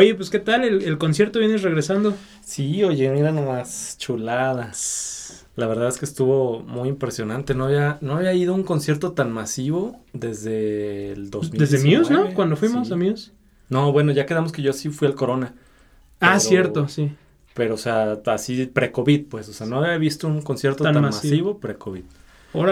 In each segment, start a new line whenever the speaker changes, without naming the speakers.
Oye, pues ¿qué tal? ¿El, el concierto vienes regresando?
Sí, oye, mira nomás, chuladas. La verdad es que estuvo muy impresionante. No había, no había ido a un concierto tan masivo desde el 2019.
Desde Muse, ¿no? Cuando fuimos
Sí.
a Muse.
No, bueno, ya quedamos que yo sí fui al Corona.
Ah, cierto, sí.
Pero, o sea, así pre-COVID, pues. O sea, no había visto un concierto
Tan
tan,
masivo.
masivo, pre-COVID.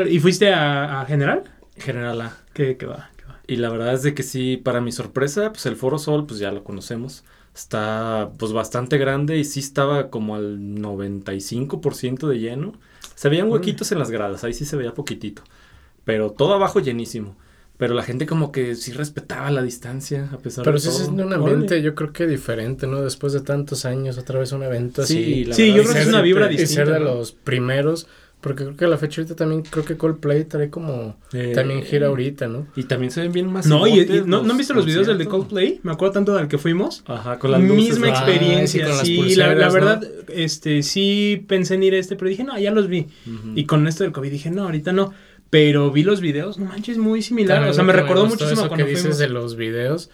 ¿y fuiste a, a General?
General A.
¿Qué, qué va?
Y la verdad es de que sí, para mi sorpresa, pues el Foro Sol, pues ya lo conocemos. Está pues bastante grande y sí estaba como al 95% de lleno. Se veían huequitos en las gradas, ahí sí se veía poquitito. Pero todo abajo llenísimo. Pero la gente como que sí respetaba la distancia a pesar
Pero
de
sí
todo.
es un ambiente, yo creo que diferente, ¿no? Después de tantos años, otra vez un evento
Sí,
así.
la
Sí, yo creo que es una vibra
Y ser
distinta,
de
¿no?
los primeros, porque creo que a la fecha ahorita también creo que Coldplay trae como
Eh,
también gira ahorita, ¿no?
Y también se ven bien más.
No, y, y no, ¿no han visto los videos del de Coldplay? Me acuerdo tanto del que fuimos.
Ajá, con las luces.
Misma.
Ah,
experiencia,
sí, con las
sí, la, verdad, este, sí pensé en ir a este, pero dije, no, ya los vi. Y con esto del COVID dije, no, ahorita no. Pero vi los videos, no manches, muy similar.
También
O sea, me recordó muchísimo
eso
cuando
que dices
fuimos.
de los videos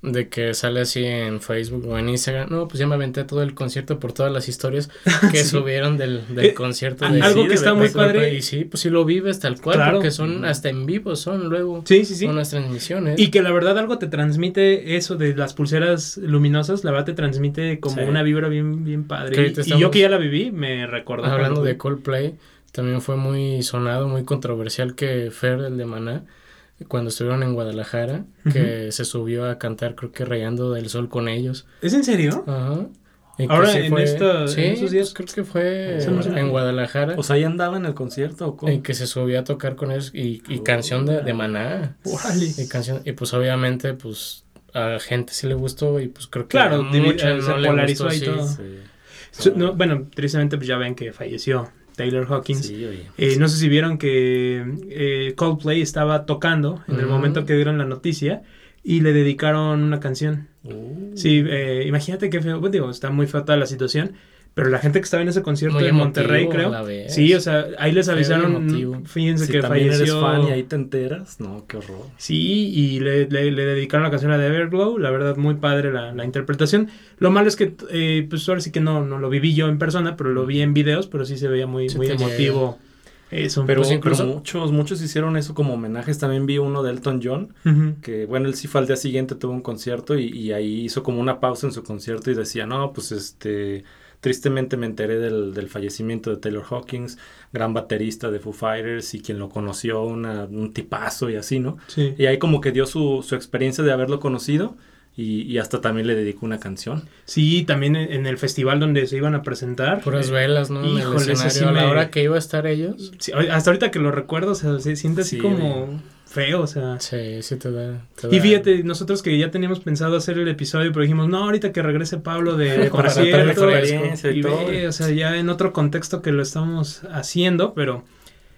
de que sale así en Facebook o en Instagram. No, pues ya me aventé todo el concierto por todas las historias que
Sí.
subieron del, del
Eh,
concierto.
a-
de-
algo
sí,
que está muy padre.
Y sí, pues sí lo vives tal cual,
Claro.
porque son hasta en vivo, son luego
Sí, sí, sí.
unas transmisiones.
Y que la verdad algo te transmite eso de las pulseras luminosas, la verdad te transmite como
Sí.
una vibra bien, bien padre. Y, yo que ya la viví, me recordó.
Hablando de. Coldplay, también fue muy sonado, muy controversial que Fer, el de Maná, cuando estuvieron en Guadalajara, que se subió a cantar, creo que Rayando del Sol con ellos.
¿Es en serio?
Ajá. Y
Ahora,
sí
en
fue-
esta- en
sí,
esos días.
pues creo que fue
no
en Guadalajara.
O sea, ahí andaba en el concierto. ¿o cómo?
En que se subió a tocar con ellos y, y
Oh.
canción de, de Maná. Y canción, y pues obviamente, pues a gente sí le gustó y pues creo que
Claro,
mucha
eh, se
le
polarizó
gustó,
ahí
sí.
todo.
Sí.
No, bueno, tristemente pues ya ven que falleció Taylor Hawkins.
Sí, oye.
Eh, no sé si vieron que eh, Coldplay estaba tocando en el
Mm.
momento que dieron la noticia y le dedicaron una canción.
Uh.
Sí, eh, imagínate qué feo, bueno, digo, está muy toda la situación, pero la gente que estaba en ese concierto en Monterrey, creo. Sí, o sea, ahí les avisaron, fíjense
Si
que
también
falleció.
eres fan y ahí te enteras, no, qué horror.
Sí, y le, le- le dedicaron la canción a The Everglow, la verdad muy padre la, la interpretación. Lo malo es que, eh, pues ahora sí que no, no lo viví yo en persona, pero lo vi en videos, pero sí se veía muy,
Sí
muy emotivo eso.
Pero,
Pues incluso-
pero muchos, muchos hicieron eso como homenajes. También vi uno de Elton John, que bueno, él sí fue al día siguiente, tuvo un concierto y, y ahí hizo como una pausa en su concierto y decía, no, pues este, tristemente me enteré del, del fallecimiento de Taylor Hawkins, gran baterista de Foo Fighters y quien lo conoció, una- un tipazo y así, ¿no?
Sí.
Y ahí como que dio su, su experiencia de haberlo conocido y, y hasta también le dedicó una canción.
Sí, también en, en el festival donde se iban a presentar.
Puras
eh,
velas, ¿no? En el
híjole, ese
escenario,
sí
a la hora que iba a estar ellos.
sí, hasta ahorita que lo recuerdo, o sea, se siente así
Sí,
como feo, o sea.
Sí, sí te da. te
Y fíjate, nosotros que ya teníamos pensado hacer el episodio, pero dijimos, no, ahorita que regrese Pablo de, concierto,
y
y
todo.
ve, o sea, ya en otro contexto que lo estamos haciendo, pero,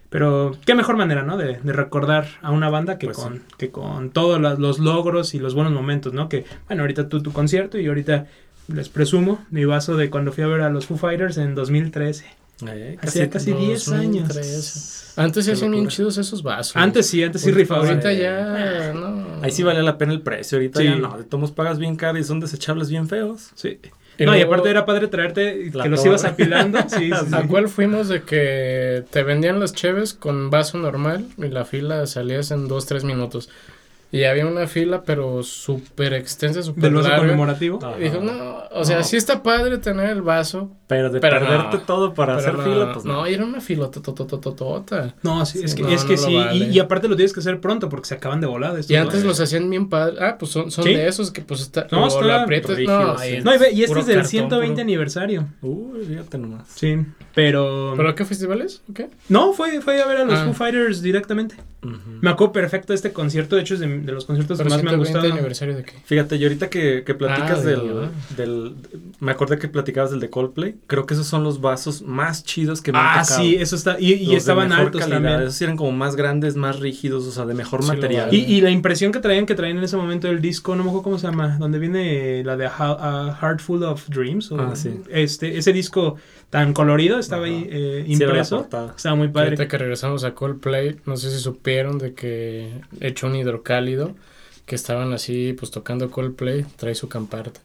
pero qué mejor manera, ¿no? De, de recordar a una banda que
Pues
con,
sí.
que con todos los logros y los buenos momentos, ¿no? Que, bueno, ahorita tú tu concierto y ahorita les presumo mi vaso de cuando fui a ver a los Foo Fighters en 2013.
Eh,
Hacía casi 10 años.
2013. Antes se hacían bien chidos esos vasos.
Antes sí, antes sí rifaban.
Ahorita ya, no.
Ahí sí valía la pena el precio, ahorita
Sí.
ya no, de tomos pagas bien caro y son desechables bien feos.
Sí.
Y
no, y aparte era padre traerte que los
torre.
ibas apilando. Sí, sí, sí.
¿A cuál fuimos de que te vendían las cheves con vaso normal y la fila salías en dos, tres minutos? Y había una fila, pero súper extensa, súper larga.
conmemorativo.
Y dijo, no, o sea,
No.
sí está padre tener el vaso.
Pero de
Pero
perderte
no.
todo para
pero
hacer
no,
fila, pues
no. era una filota totototota.
No, sí, es
Sí,
que,
no,
es que sí.
vale.
Y, y aparte lo tienes que hacer pronto porque se acaban de estos
Y antes los hacían bien padre. Ah, pues son, son
¿Sí?
de esos que pues está,
No, está
lo aprietas,
rígido,
no,
sí.
ahí-
No, y, ve, y este
puro
es del
cartón,
120
puro-
aniversario.
Uy, fíjate nomás.
Sí, pero...
¿Pero qué festivales? ¿O qué?
No, fue, fue a ver a los
Ah.
Foo Fighters directamente. Me acuerdo perfecto de este concierto. De hecho, es de, de los conciertos que más me han
120
gustado.
aniversario de qué?
Fíjate, y ahorita que, que platicas
Ah,
del,
de-
del... Me acordé que platicabas del de Coldplay. Creo que esos son los vasos más chidos que me han
Ah,
tocado.
sí, eso está. Y, estaban altos
calidad.
también.
Esos eran como más grandes, más rígidos, o sea, de mejor
Sí,
material.
vale.
Y, y la impresión que traían, que traían en ese momento del disco, no me acuerdo cómo se llama, donde viene la de A, A Heart Full of Dreams. o-
Ah, sí.
este, ese disco tan colorido estaba
Ajá.
ahí eh,
Sí,
impreso.
portada.
estaba muy padre.
Ahorita que regresamos a Coldplay, no sé si supieron de que hecho un hidrocálido, que estaban así, pues tocando Coldplay, trae su camparta.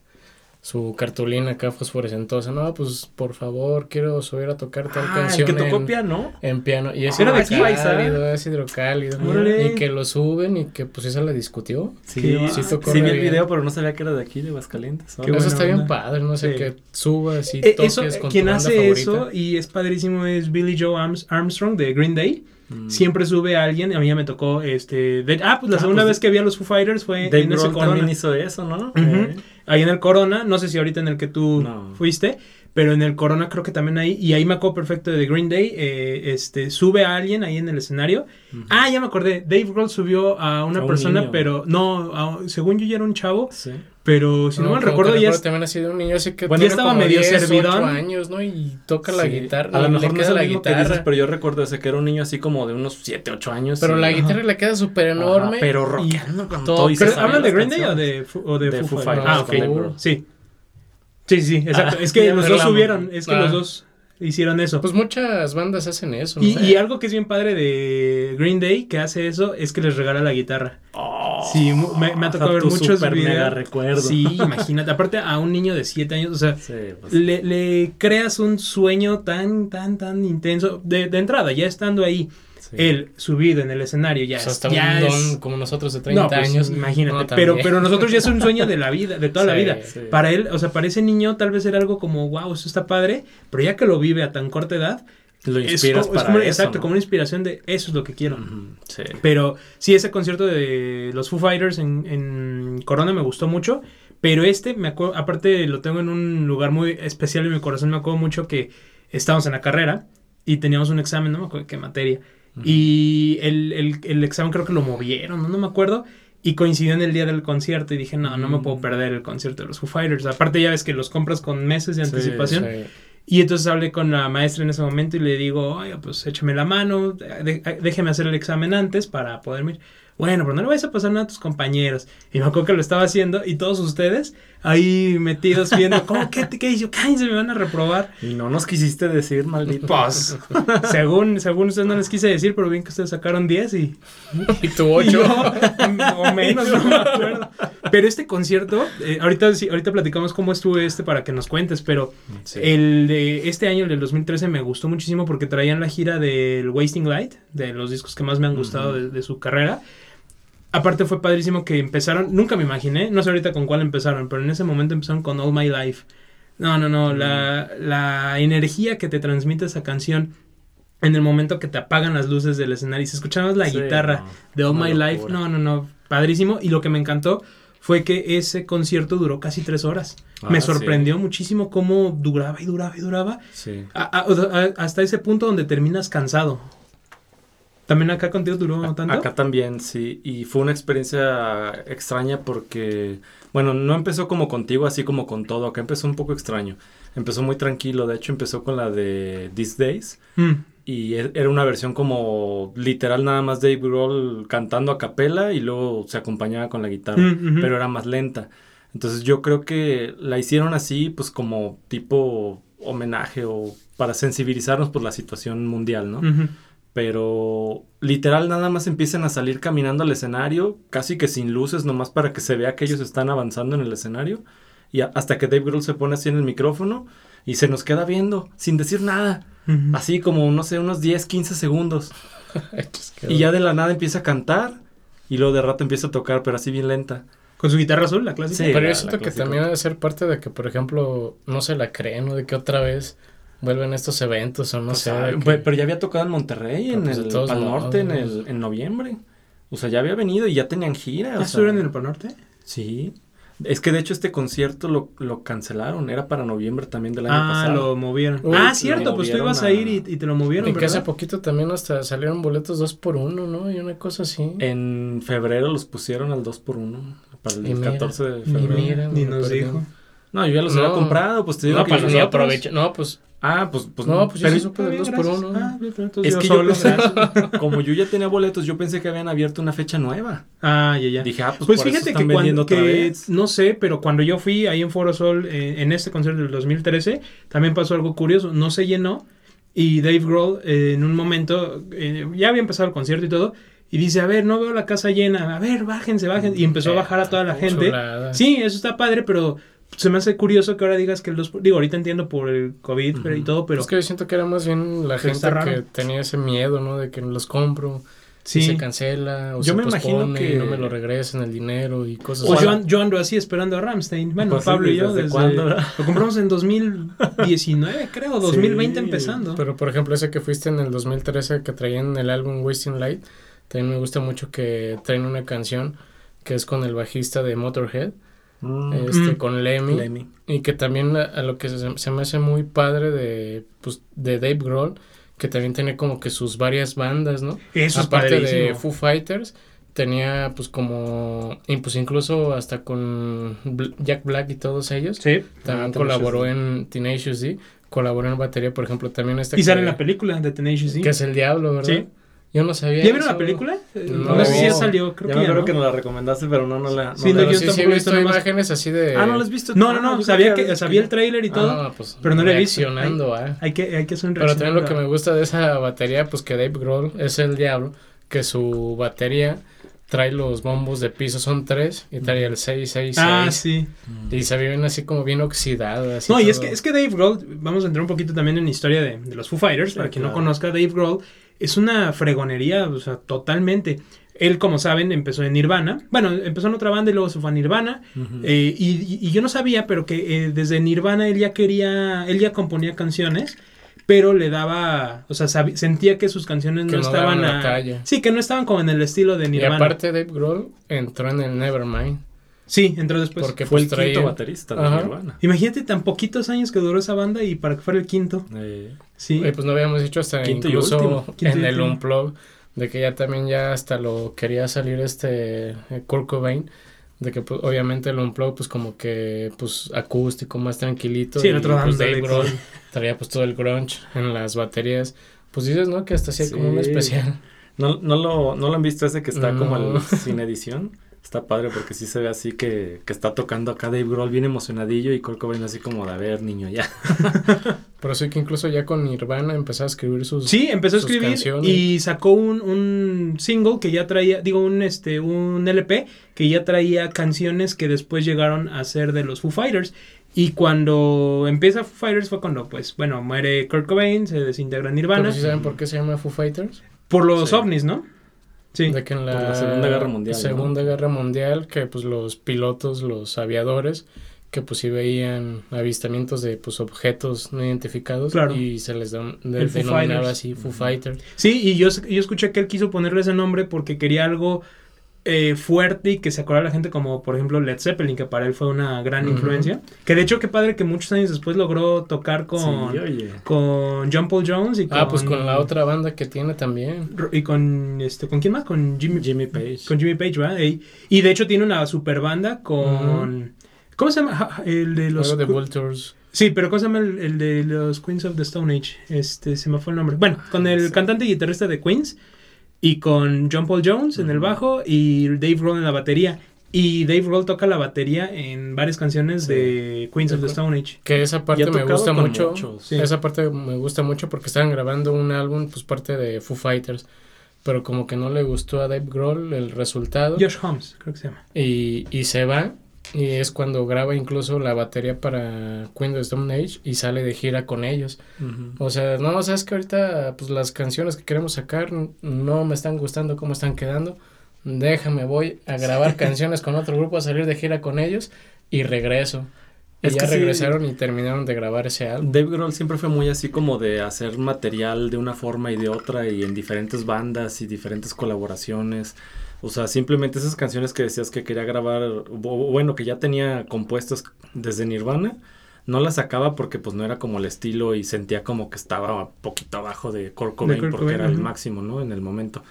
Su cartulina acá fosforescentosa. No, pues por favor, quiero subir a tocar tal
Ah,
canción.
el que tocó
en-
piano.
En piano. Y ese
¿Era de
es
aquí?
cálido, es hidrocálido.
Órale.
Y que lo suben y que pues esa la discutió.
Sí, sí,
tocó
sí vi el
bien.
video, pero no sabía que era de aquí, de Aguascalientes.
Qué
eso está bien
onda.
padre, no sé,
Sí.
que subas y
Eh,
toques
eso,
con
quien
tu banda
hace
favorita.
eso y es padrísimo es Billy Joe Arms- Armstrong de Green Day.
Mm.
Siempre sube a alguien, a mí ya me tocó este... de- ah, pues la
Ah,
segunda
pues,
vez que vi a los Foo Fighters fue
Dave
en ese
también hizo eso, ¿no?
Ujú.
Eh,
Ahí en el Corona, no sé si ahorita en el que tú
No.
fuiste, pero en el Corona creo que también ahí, y ahí me acuerdo perfecto de Green Day, eh, este, sube a alguien ahí en el escenario. Ah, ya me acordé, Dave Grohl subió a una
A
persona, pero no, a- según yo ya era un chavo,
Sí.
Pero si no, mal
como
recuerdo ya es-
también ha sido un niño así que
Bueno, ya estaba
como
medio
10, 8
servidón.
años, ¿no? Y toca la
Sí.
guitarra.
A lo
le
mejor no
queda
es
la
mismo que
guitarra.
dices, pero yo recuerdo ese que era un niño así como de unos 7, 8 años.
Pero
y-
la
Ajá.
guitarra le queda súper enorme.
pero rockeando con
todo-
todo. y
¿Pero hablan de Green Day o de, Fu- o de,
De
Foo
Foo
Fighters? Ah, ok. Sí. Sí, sí, exacto.
Ah,
es que los dos subieron, es que
Ah.
los dos hicieron eso.
Pues muchas bandas hacen eso. ¿no?
y, y algo que es bien padre de Green Day que hace eso es que les regala la guitarra.
Oh,
Sí, me, me ha tocado ver muchos
super
videos.
mega recuerdo.
Sí, imagínate. Aparte a un niño de 7 años, o sea,
Sí, pues,
le, le creas un sueño tan, tan, tan intenso. De, de entrada, ya estando ahí,
sí.
él subido en el escenario, ya,
O sea, hasta
ya
un don
es...
como nosotros de 30
No, pues,
años.
imagínate.
No,
pero, pero nosotros ya es un sueño de la vida, de toda la vida.
sí.
Para él, o sea, para ese niño tal vez era algo como, wow, eso está padre, pero ya que lo vive a tan corta edad,
Lo inspiras
como- es
para
como-
eso,
exacto,
¿no?
como una inspiración de eso es lo que quiero.
Sí.
Pero sí, ese concierto de los Foo Fighters en, en Corona me gustó mucho. Pero este, me acuerdo, aparte lo tengo en un lugar muy especial en mi corazón. Me acuerdo mucho que estábamos en la carrera y teníamos un examen, no me acuerdo qué materia. Y el, el- el examen creo que lo movieron, no, no me acuerdo. Y coincidió en el día del concierto y dije, no, no me puedo
Mm.
perder el concierto de los Foo Fighters. Aparte ya ves que los compras con meses de
Sí,
anticipación.
Sí.
Y entonces hablé con la maestra en ese momento y le digo, oye, pues échame la mano, déjeme hacer el examen antes para poderme ir. Bueno, pero no le vayas a pasar nada a tus compañeros. Y me acuerdo que lo estaba haciendo y todos ustedes ahí metidos viendo, ¿cómo? ¿Qué, qué? Yo, cállense, me van a reprobar.
Y no nos quisiste decir, maldito.
Pues, según, según ustedes no les quise decir, pero bien que ustedes sacaron 10 y,
Y tu
y
8.
yo, o menos, no me acuerdo. Pero este concierto, eh, ahorita, sí, ahorita platicamos cómo estuvo este para que nos cuentes, pero
Sí.
el de este año, el del 2013, me gustó muchísimo porque traían la gira del Wasting Light, de los discos que más me han gustado de su carrera. Aparte fue padrísimo que empezaron, nunca me imaginé, no sé ahorita con cuál empezaron, pero en ese momento empezaron con All My Life. No, no, no, la, la energía que te transmite esa canción en el momento que te apagan las luces del escenario y se escuchaba la
Sí,
guitarra
no,
de All My Life, no, no, no, padrísimo. Y lo que me encantó fue que ese concierto duró casi tres horas.
Ah,
me
sí.
sorprendió muchísimo cómo duraba y duraba y duraba.
Sí.
A- hasta ese punto donde terminas cansado. También acá contigo duró tanto.
Acá también, sí. Y fue una experiencia extraña porque, bueno, no empezó como contigo, así como con todo. Acá empezó un poco extraño. Empezó muy tranquilo. De hecho, empezó con la de These Days.
Mm,
Y e- era una versión como literal nada más Dave Grohl cantando a capela y luego se acompañaba con la guitarra.
Mm, ujú.
Pero era más lenta. Entonces yo creo que la hicieron así, pues como tipo homenaje o para sensibilizarnos por la situación mundial, ¿no?
ujú.
Pero literal nada más empiezan a salir caminando al escenario, casi que sin luces, nomás para que se vea que ellos están avanzando en el escenario, y hasta que Dave Grohl se pone así en el micrófono y se nos queda viendo, sin decir nada, así como, no sé, unos 10, 15 segundos,
Pues
y ya de la nada empieza a cantar, y luego de rato empieza a tocar, pero así bien lenta.
Con su guitarra azul, la clásica.
Sí.
Pero yo siento que también debe ser parte de que, por ejemplo, no se la creen o de que otra vez vuelven estos eventos o no
Pues,
sé.
ah,
que-
pues, pero ya había tocado en Monterrey,
Pero,
en
pues,
el Pal
modos.
Norte, en, el, en noviembre. O sea, ya había venido y ya tenían gira. o
¿Ya estuvieron en el Pal Norte?
Sí. Es que de hecho este concierto lo, lo cancelaron. Era para noviembre también del año
Ah,
pasado.
lo movieron.
Uy,
ah, cierto, pues tú ibas a
a-
ir y, y te lo movieron,
y que hace poquito también hasta salieron boletos dos por uno, ¿no? Y una cosa así.
En febrero los pusieron al 2 por 1 Para el
Y mira,
14 de febrero.
mira,
ni nos dijo.
No, yo ya los
No.
había comprado. Pues te digo
no,
que
pues. No, pues
Ah, pues, pues
No, pues yo
pero
sí supe del
Está
dos
bien,
por
gracias.
uno.
Ah,
es
yo
que
solo,
yo
gracias.
como yo ya tenía boletos, yo pensé que habían abierto una fecha nueva.
Ah, ya, ya.
Dije, ah, pues,
Pues
por eso
fíjate
están
que
vendiendo
cuando,
otra
que,
vez.
no sé, pero cuando yo fui ahí en Foro Sol, eh, en este concierto del 2013, también pasó algo curioso, no se llenó y Dave Grohl eh, en un momento, eh, ya había empezado el concierto y todo, y dice, a ver, no veo la casa llena, a ver, bájense, bájense, y empezó a bajar a toda la gente. Sí, eso está padre, pero se me hace curioso que ahora digas que el 2%, digo, ahorita entiendo por el COVID pero, y todo, pero
Es que yo siento que era más bien la gente que tenía ese miedo, ¿no? De que los compro,
sí.
y se cancela, o
Yo
se
me imagino
pospone y
que-
no me lo regresen el dinero y cosas así.
yo, yo ando así esperando a Ramstein. Bueno,
Pues sí,
Pablo y yo
¿desde
desde...
cuándo?
Lo compramos en 2019, creo, 2020
Sí,
empezando.
Pero por ejemplo, ese que fuiste en el 2013 que traían el álbum Wasting Light, también me gusta mucho que traen una canción que es con el bajista de Motorhead, este,
Mm.
con Lemmy,
Lemmy.
y que también a, a lo que se, se me hace muy padre de, pues, de Dave Grohl, que también tiene como que sus varias bandas, ¿no?
Eso es
Aparte de. Foo Fighters, tenía pues como, y pues incluso hasta con Bl- Jack Black y todos ellos,
Sí.
también
Ah,
colaboró
Tenacious
en Tenacious D, colaboró en batería, por ejemplo, también este
Y sale en la película de Tenacious D.
que es el diablo, ¿verdad?
Sí.
Yo no sabía
¿Ya vieron la película? Eh,
No.
No, sé si ya salió, creo
ya
que
me
ya, ¿no?
que nos la recomendaste, pero no, no la.
Sí,
no la-
yo
sí, sí
tampoco
he
he
visto imágenes así de...
Ah, no la has visto.
No,
Ah,
no, no, sabía
creo
que, sabía el tráiler y todo,
Ah, pues,
pero no lo he visto.
reaccionando, ah.
hay que, hay que hacer un
Pero también lo que me gusta de esa batería, pues que Dave Grohl es el diablo, que su batería trae los bombos de piso, son tres, y trae el 666.
Ah, sí.
Y se ven así como bien oxidadas.
No, y es que, es que Dave Grohl, vamos a entrar un poquito también en la historia de, de los Foo Fighters,
Sí,
para quien no conozca, Dave Grohl es una fregonería, o sea, totalmente. Él, como saben, empezó en Nirvana. Bueno, empezó en otra banda y luego se fue a Nirvana. Eh, y, y- y yo no sabía, pero que eh, desde Nirvana él ya quería, él ya componía canciones, pero le daba, o sea, sentía que sus canciones
Que
no,
no
estaban
daban la
a-
talla.
Sí, que no estaban como en el estilo de
Y
Nirvana.
aparte Dave Grohl entró en el Nevermind.
sí, entró después.
porque
Fue el
pues, traía-
quinto baterista de
Ajá.
Nirvana.
Imagínate tan poquitos años que duró esa banda y para que fuera el quinto.
Eh,
Sí.
Oye, pues no habíamos dicho hasta
Quinto y
incluso
y
en el. Unplug de que ya también ya hasta lo quería salir este eh, Kurt Cobain de que pues, obviamente el Unplug pues como que pues acústico más tranquilito
Sí,
y
el otro
pues
dándole
Dave Grohl traía pues todo el grunge en las baterías pues dices no que hasta hacía como un
Sí.
especial
¿No, no, lo, ¿No lo han visto ese que está como
No.
el, sin edición? Está padre porque sí se ve así que, que está tocando acá Dave Grohl bien emocionadillo y Kurt Cobain así como de a ver niño ya.
pero sí que incluso ya con Nirvana empezó a escribir sus
Sí, empezó a escribir
canciones.
y sacó un, un single que ya traía, digo, un este, un LP que ya traía canciones que después llegaron a ser de los Foo Fighters. Y cuando empieza Foo Fighters fue cuando, pues, bueno, muere Kurt Cobain, se desintegra Nirvana.
pero sí saben por qué se llama Foo Fighters
Por los
Sí.
ovnis, ¿no? Sí.
De que en la,
Segunda Guerra Mundial, ¿no?
Segunda Guerra Mundial, que pues los pilotos, los aviadores, que pues sí veían avistamientos de pues objetos no identificados
Claro.
y se les de- de- denominaba así Foo Fighters.
Sí, y yo, yo escuché que él quiso ponerle ese nombre porque quería algo eh, fuerte y que se acordara la gente como, por ejemplo, Led Zeppelin, que para él fue una gran influencia. Que de hecho, qué padre que muchos años después logró tocar con,
Sí,
con John Paul Jones y con...
Ah, pues con la otra banda que tiene también.
Y con, este, ¿con quién más? Con Jimmy,
Jimmy Page.
con Jimmy Page, ¿verdad? Y, y de hecho tiene una super banda con... ¿Cómo se llama? El de los...
De Vultures.
Sí, pero ¿cómo se llama el, el de los Queens of the Stone Age? Este, se me fue el nombre. Bueno, con el
Sí.
cantante y guitarrista de Queens y con John Paul Jones en el bajo y Dave Grohl en la batería. Y Dave Grohl toca la batería en varias canciones
Sí.
de Queens of the Stone Age.
Que esa parte me gusta mucho.
Sí.
Esa parte me gusta mucho porque estaban grabando un álbum, pues parte de Foo Fighters. Pero como que no le gustó a Dave Grohl el resultado.
Josh Holmes, creo que se llama.
y, y se va y es cuando graba incluso la batería para Queen of Stone Age y sale de gira con ellos. O sea, no, sabes que ahorita pues las canciones que queremos sacar no me están gustando cómo están quedando. Déjame, voy a grabar canciones con otro grupo, a salir de gira con ellos y regreso. Y
Es
ya
que sí.
regresaron y terminaron de grabar ese álbum.
Dave Grohl siempre fue muy así como de hacer material de una forma y de otra y en diferentes bandas y diferentes colaboraciones. O sea, simplemente esas canciones que decías que quería grabar, o bueno, que ya tenía compuestas desde Nirvana, no las sacaba porque pues no era como el estilo y sentía como que estaba un poquito abajo de Kurt Cobain porque
Cobain,
era el máximo, ¿no? En el momento.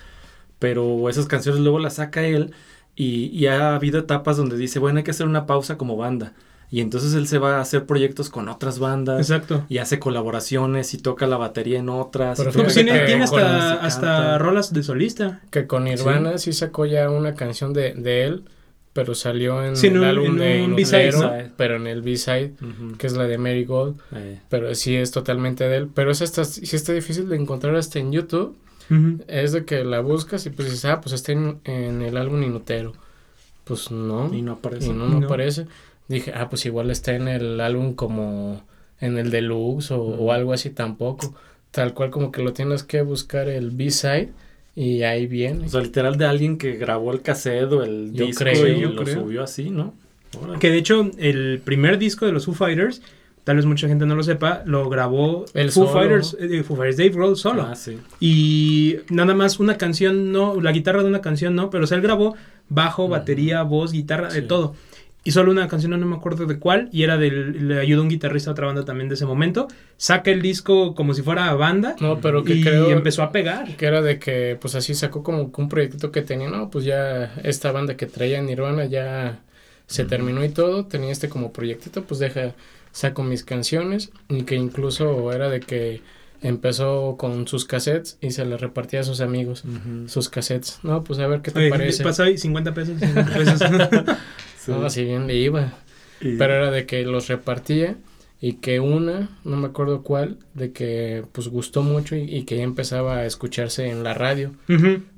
Pero esas canciones luego las saca él y, y ha habido etapas donde dice, bueno, hay que hacer una pausa como banda. Y entonces él se va a hacer proyectos con otras bandas
Exacto.
y hace colaboraciones y toca la batería en otras.
Pero
y
tiene,
que
tiene
con
hasta,
y
hasta rolas de solista.
Que con Nirvana sí, sacó ya una canción de, de él, pero salió en
Sí,
el álbum
en
de
un
Inutero,
B-side.
pero en el B-side, que es la de Mary Gold.
Eh,
Pero sí es totalmente de él. Pero es hasta, sí está difícil de encontrar hasta en YouTube. Es de que la buscas y pues dices, ah, pues está en, en el álbum Inutero. Pues no.
y
Y
no aparece.
no, no
No.
aparece. Dije, ah, pues igual está en el álbum como en el deluxe o, o algo así tampoco. Tal cual como que lo tienes que buscar el B-side y ahí viene.
O sea, literal de alguien que grabó el cassette o el
Yo
disco
creo,
y
yo
lo
creo.
subió así, ¿no?
Que de hecho, el primer disco de los Foo Fighters, tal vez mucha gente no lo sepa, lo grabó
Él
Foo
solo.
Fighters, eh, Foo Fighters, Dave Grohl solo.
Ah, sí.
Y nada más una canción, no, la guitarra de una canción, no, pero o sea, él grabó bajo, batería, voz, guitarra, de
Sí.
todo. Y solo una canción, no me acuerdo de cuál, y era del, le ayudó un guitarrista a otra banda también de ese momento. Saca el disco como si fuera banda
No, pero que
y
creo
empezó a pegar.
que era de que pues así sacó como que un proyectito que tenía, no, pues ya esta banda que traía Nirvana ya se terminó y todo, tenía este como proyectito, pues deja, saco mis canciones y que incluso era de que empezó con sus cassettes y se las repartía a sus amigos, sus cassettes, no, pues a ver qué te
Oye,
parece.
Pasa ahí 50 pesos. 50 pesos.
Sí.
No, así bien le iba.
Y-
Pero era de que los repartía y que una, no me acuerdo cuál, de que pues gustó mucho y, y que ya empezaba a escucharse en la radio.
Sí.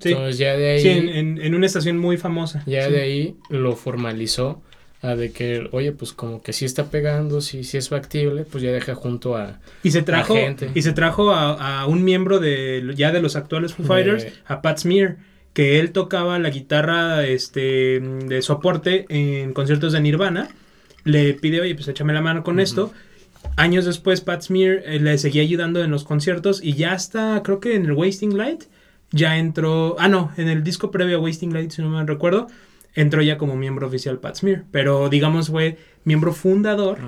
Entonces ya de ahí,
Sí, en, en- en una estación muy famosa.
ya
Sí.
de ahí lo formalizó a de que, oye, pues como que sí está pegando, sí, sí es factible, pues ya deja junto a...
Y se trajo,
gente.
y se trajo a, a un miembro de ya de los actuales Foo
De-
Fighters, a Pat Smear, que él tocaba la guitarra este de soporte en conciertos de Nirvana. Le pide, oye, pues échame la mano con esto. Años después, Pat Smear eh, le seguía ayudando en los conciertos y ya está, creo que en el Wasting Light, ya entró, ah no, en el disco previo a Wasting Light, si no me recuerdo, entró ya como miembro oficial Pat Smear, pero digamos fue miembro fundador,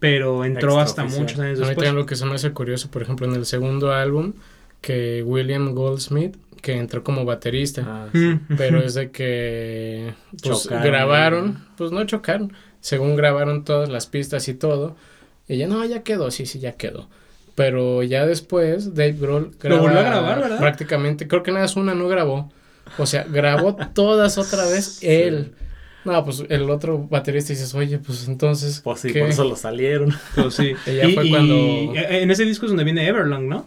pero entró hasta muchos años
A mí
después.
también lo que se me hace curioso, por ejemplo, en el segundo álbum, que William Goldsmith, que entró como baterista.
Ah, sí.
Pero es de que pues,
Chocaron.
grabaron, pues no chocaron, según grabaron todas las pistas y todo, y ya no, ya quedó, sí, sí, ya quedó. Pero ya después Dave Grohl
Lo volvió a grabar, ¿verdad?
Prácticamente, creo que nada más una no grabó. O sea, grabó todas otra vez él. No, pues el otro baterista dices, oye, pues entonces.
Pues sí,
¿qué?
por eso lo salieron.
Pues sí.
Y ya fue cuando-
En ese disco es donde viene Everlong, ¿no?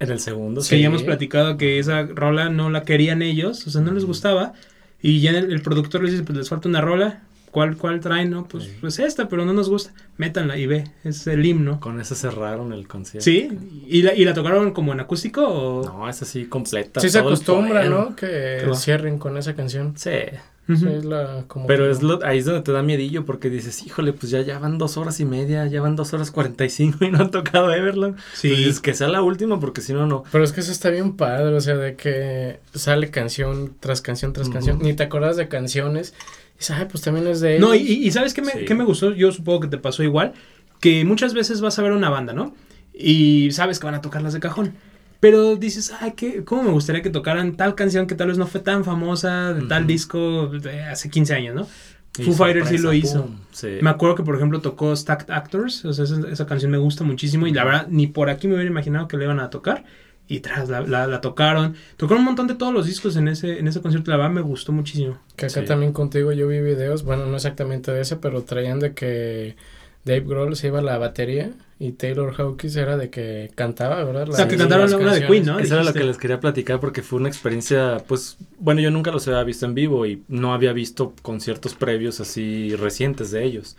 En el segundo,
Que
Sí.
ya hemos platicado que esa rola no la querían ellos, o sea, no les gustaba. Y ya el, el productor les dice, pues les falta una rola. ¿Cuál, cuál traen? No, pues,
Sí.
pues esta, pero no nos gusta. Métanla y ve, es el himno.
Con ese cerraron el concierto.
¿Sí? ¿Y la, ¿Y la tocaron como en acústico o...?
No, es así completa.
Sí se acostumbra. ¿no? Que
Claro.
cierren con esa canción.
Sí.
Sí, es la como
Pero
que-
es lo, ahí es donde te da miedillo porque dices, híjole, pues ya, ya van dos horas y media, ya van dos horas cuarenta y cinco y no han tocado Everlong.
Sí.
Pues que sea la última porque si no, no.
Pero es que eso está bien padre, o sea, de que sale canción tras canción tras canción, ni te acuerdas de canciones, dices, ay, pues también es de
No, y, ¿sabes qué me,
Sí.
qué me gustó? Yo supongo que te pasó igual. Que muchas veces vas a ver una banda, ¿no? Y sabes que van a tocar las de cajón. Pero dices, ay, ¿qué, ¿cómo me gustaría que tocaran tal canción que tal vez no fue tan famosa, de tal disco de hace 15 años, ¿no?
Y
Foo Fighters sí lo hizo.
sí.
Me acuerdo que, por ejemplo, tocó Stacked Actors. O sea, esa, esa canción me gusta muchísimo. Y la verdad, ni por aquí me hubiera imaginado que le iban a tocar. Y tras, la, la, la tocaron. Tocaron un montón de todos los discos en ese, en ese concierto. La verdad, me gustó muchísimo.
Que acá
Sí.
también contigo yo vi videos, bueno, no exactamente de ese, pero traían de que Dave Grohl se iba a la batería y Taylor Hawkins era de que cantaba, ¿verdad?
O sea, que cantaron una de. Queen, ¿no?
Eso era lo que les quería platicar porque fue una experiencia, pues, bueno, yo nunca los había visto en vivo y no había visto conciertos previos así recientes de ellos.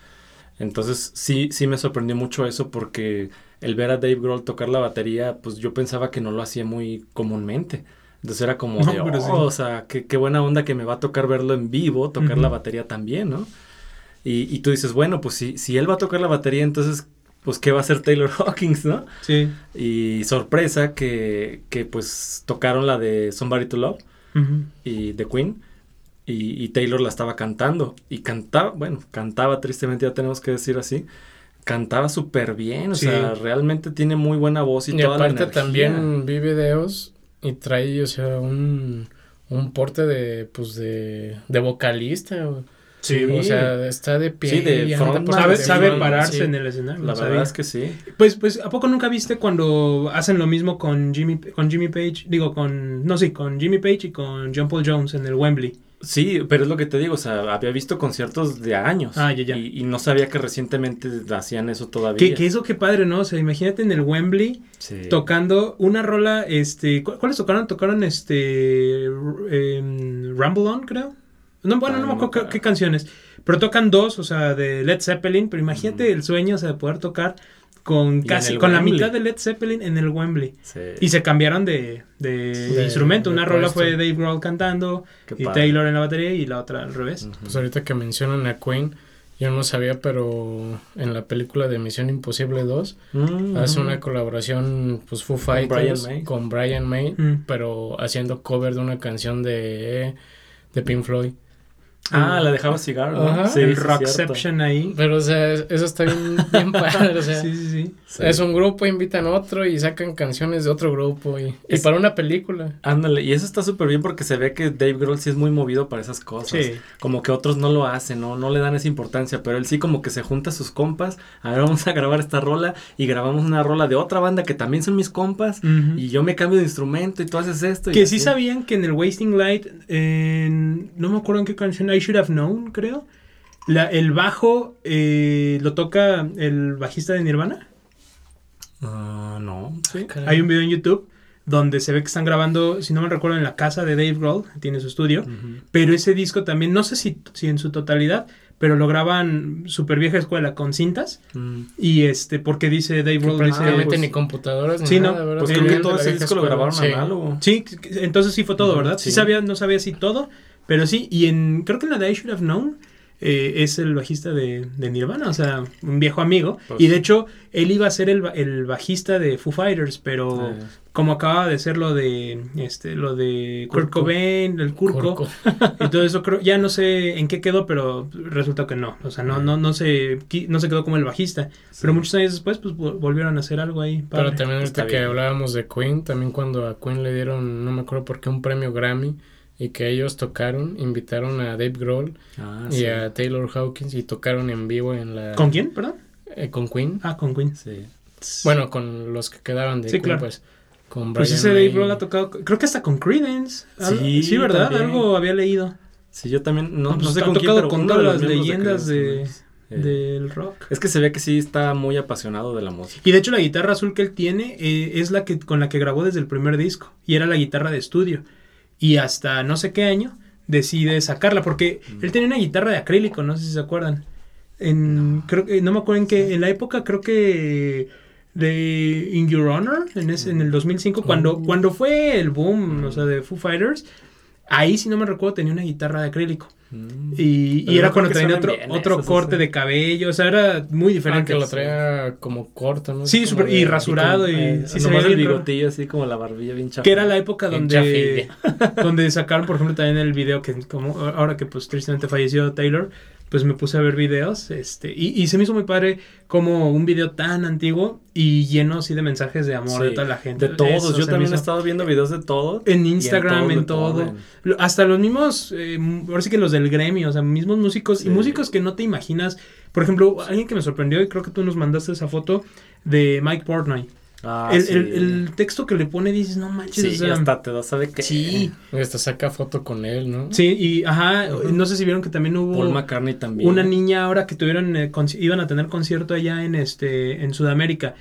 Entonces sí, sí me sorprendió mucho eso porque el ver a Dave Grohl tocar la batería, pues yo pensaba que no lo hacía muy comúnmente. Entonces era como
No,
de,
pero
oh,
sí.
o sea, qué, qué buena onda que me va a tocar verlo en vivo, tocar la batería también, ¿no? Y, y tú dices, bueno, pues si, si él va a tocar la batería, entonces, pues, ¿qué va a hacer Taylor Hawkins, no?
Sí.
Y sorpresa que, que pues tocaron la de Somebody to Love y The Queen y, y Taylor la estaba cantando y cantaba, bueno, cantaba tristemente, ya tenemos que decir así, cantaba súper bien, o
Sí.
sea, realmente tiene muy buena voz y,
Y,
toda la
aparte
energía.
también vi videos y trae, o sea, un, un porte de, pues, de, de vocalista.
Sí.
O sea, está de pie.
Sí, de
y anda
frontman,
por
Sabe, sabe pararse
sí.
en el escenario.
La verdad
sabía.
es que sí.
Pues, pues, ¿a poco nunca viste cuando hacen lo mismo con Jimmy, con Jimmy Page? Digo, con, no, sí, con Jimmy Page y con John Paul Jones en el Wembley.
Sí, pero es lo que te digo, o sea, había visto conciertos de años
Ah, ya, ya.
Y, y no sabía que recientemente hacían eso todavía.
Que, que eso qué padre, ¿no? O sea, imagínate en el Wembley
Sí.
tocando una rola, este, ¿cu- ¿cuáles tocaron? Tocaron, este, em, Rumble On, creo. No, bueno,
Ah,
no me
no me
acuerdo qué,
acuerdo.
qué canciones, Pero tocan dos, o sea, de Led Zeppelin, pero imagínate el sueño, o sea, de poder tocar con casi, con la mitad de Led Zeppelin en el Wembley.
Sí.
Y se cambiaron de, de
De-
instrumento.
de
Una rola fue Dave Grohl cantando
Qué
y
padre.
Taylor en la batería y la otra al revés.
Pues ahorita que mencionan a Queen, yo no sabía, pero en la película de Misión Imposible 2
Mm,
hace una colaboración, pues Foo
Brian
Fighters
May.
con Brian May,
Mm.
pero haciendo cover de una canción de, de Pink Floyd.
Ah, la dejaba cigar, ¿no?
Ajá.
Sí,
el Rockception ahí.
Pero, o sea, es- eso está bien, bien padre, o sea,
Sí, sí, sí.
Es un grupo, invitan a otro y sacan canciones de otro grupo y, para una película.
Ándale, y eso está súper bien porque se ve que Dave Grohl sí es muy movido para esas cosas.
Sí.
Como que otros no lo hacen, ¿no? No le dan esa importancia, pero él sí como que se junta a sus compas. A ver, vamos a grabar esta rola y grabamos una rola de otra banda que también son mis compas. Y yo me cambio de instrumento y tú haces esto. y
Que sí
así.
sabían que en el Wasting Light, en- no me acuerdo en qué canción, I Should Have Known, creo. La, el bajo eh, lo toca el bajista de Nirvana.
Ah, no.
Sí.
caray.
Hay un video en YouTube donde se ve que están grabando, si no me recuerdo, en la casa de Dave Grohl, tiene su estudio. Pero ese disco también, no sé si, si en su totalidad, pero lo graban super vieja escuela con cintas.
Mm.
Y este, porque dice Dave Grohl, dice,
pues-
ni computadoras ni
Sí, no,
nada, ¿verdad?
Pues
Sí,
creo que todo ese disco lo grabaron
sí.
análogo.
Sí, entonces sí fue todo, ¿verdad? Sí.
sí.
sabía, no sabía si todo, pero sí. Y en, creo que en la de I Should Have Known eh, es el bajista de, de Nirvana, o sea, un viejo amigo.
Pues-
y de hecho, él iba a ser el, el bajista de Foo Fighters, pero
Ah.
como acababa de ser lo de, este, lo de Kurt. Cobain, el Kurko,
Curco.
y todo eso, creo, ya no sé en qué quedó, pero resulta que no. O sea, no, no, no se, no se quedó como el bajista. Pero muchos años después, pues vol- volvieron a hacer algo ahí.
Pero también ahorita que hablábamos de Queen, también cuando a Queen le dieron, no me acuerdo por qué, un premio Grammy y que ellos tocaron, invitaron a Dave Grohl
Ah,
y
sí.
a Taylor Hawkins y tocaron en vivo en la...
¿Con quién, perdón?
eh, con Queen.
Ah, con Queen.
Sí.
Bueno, con los que quedaban de
Sí,
Queen,
claro.
pues. Con
Pues
Brian
ese Dave. Grohl ha tocado, creo que hasta con Creedence.
Sí,
sí, ¿verdad?
también.
Algo había leído.
Sí, yo también, no,
Pues
no sé con quién,
tocado
pero
con todas las leyendas de, del rock.
Es que se ve que sí está muy apasionado de la música.
Y de hecho la guitarra azul que él tiene eh, es la que con la que grabó desde el primer disco. Y era la guitarra de estudio. Y hasta no sé qué año decide sacarla. Porque
Mm.
él tenía una guitarra de acrílico, no sé si se acuerdan. En, creo que, no me acuerdo en qué, en la época creo que de In Your Honor, en, ese, en el 2005, cuando,
Oh.
cuando fue el boom, o sea, de Foo Fighters, ahí si no me recuerdo tenía una guitarra de acrílico.
Mm.
Y, y era cuando tenía otro,
bien
otro corte de cabello, o sea, era muy
Ah,
diferente.
que lo traía como corto, ¿no?
Sí,
Como
súper-
de-
y rasurado y
Eh,
sí se
nomás el bigotillo así como la barbilla bien chapa.
Que era la época donde, donde sacaron, por ejemplo, también el video que como ahora que pues tristemente falleció Taylor, pues me puse a ver videos, este, y, y se me hizo muy padre como un video tan antiguo y lleno así de mensajes de amor
Sí,
de toda la gente.
De todos,
Eso
yo también he estado viendo videos de todo.
En Instagram,
todos
en todo. Hasta los mismos, eh, ahora sí que los del gremio, o sea, mismos músicos
Sí.
y músicos que no te imaginas. Por ejemplo, alguien que me sorprendió y creo que tú nos mandaste esa foto de Mike Portnoy.
Ah,
el,
sí.
el- el texto que le pone dices, no manches,
Sí,
o sea,
hasta te da, ¿sabe qué?
Sí,
hasta saca foto con él, ¿no?
sí, y ajá, no sé si vieron que también hubo
Paul McCartney también.
una niña ahora que tuvieron, eh, iban a tener concierto allá en este, en Sudamérica.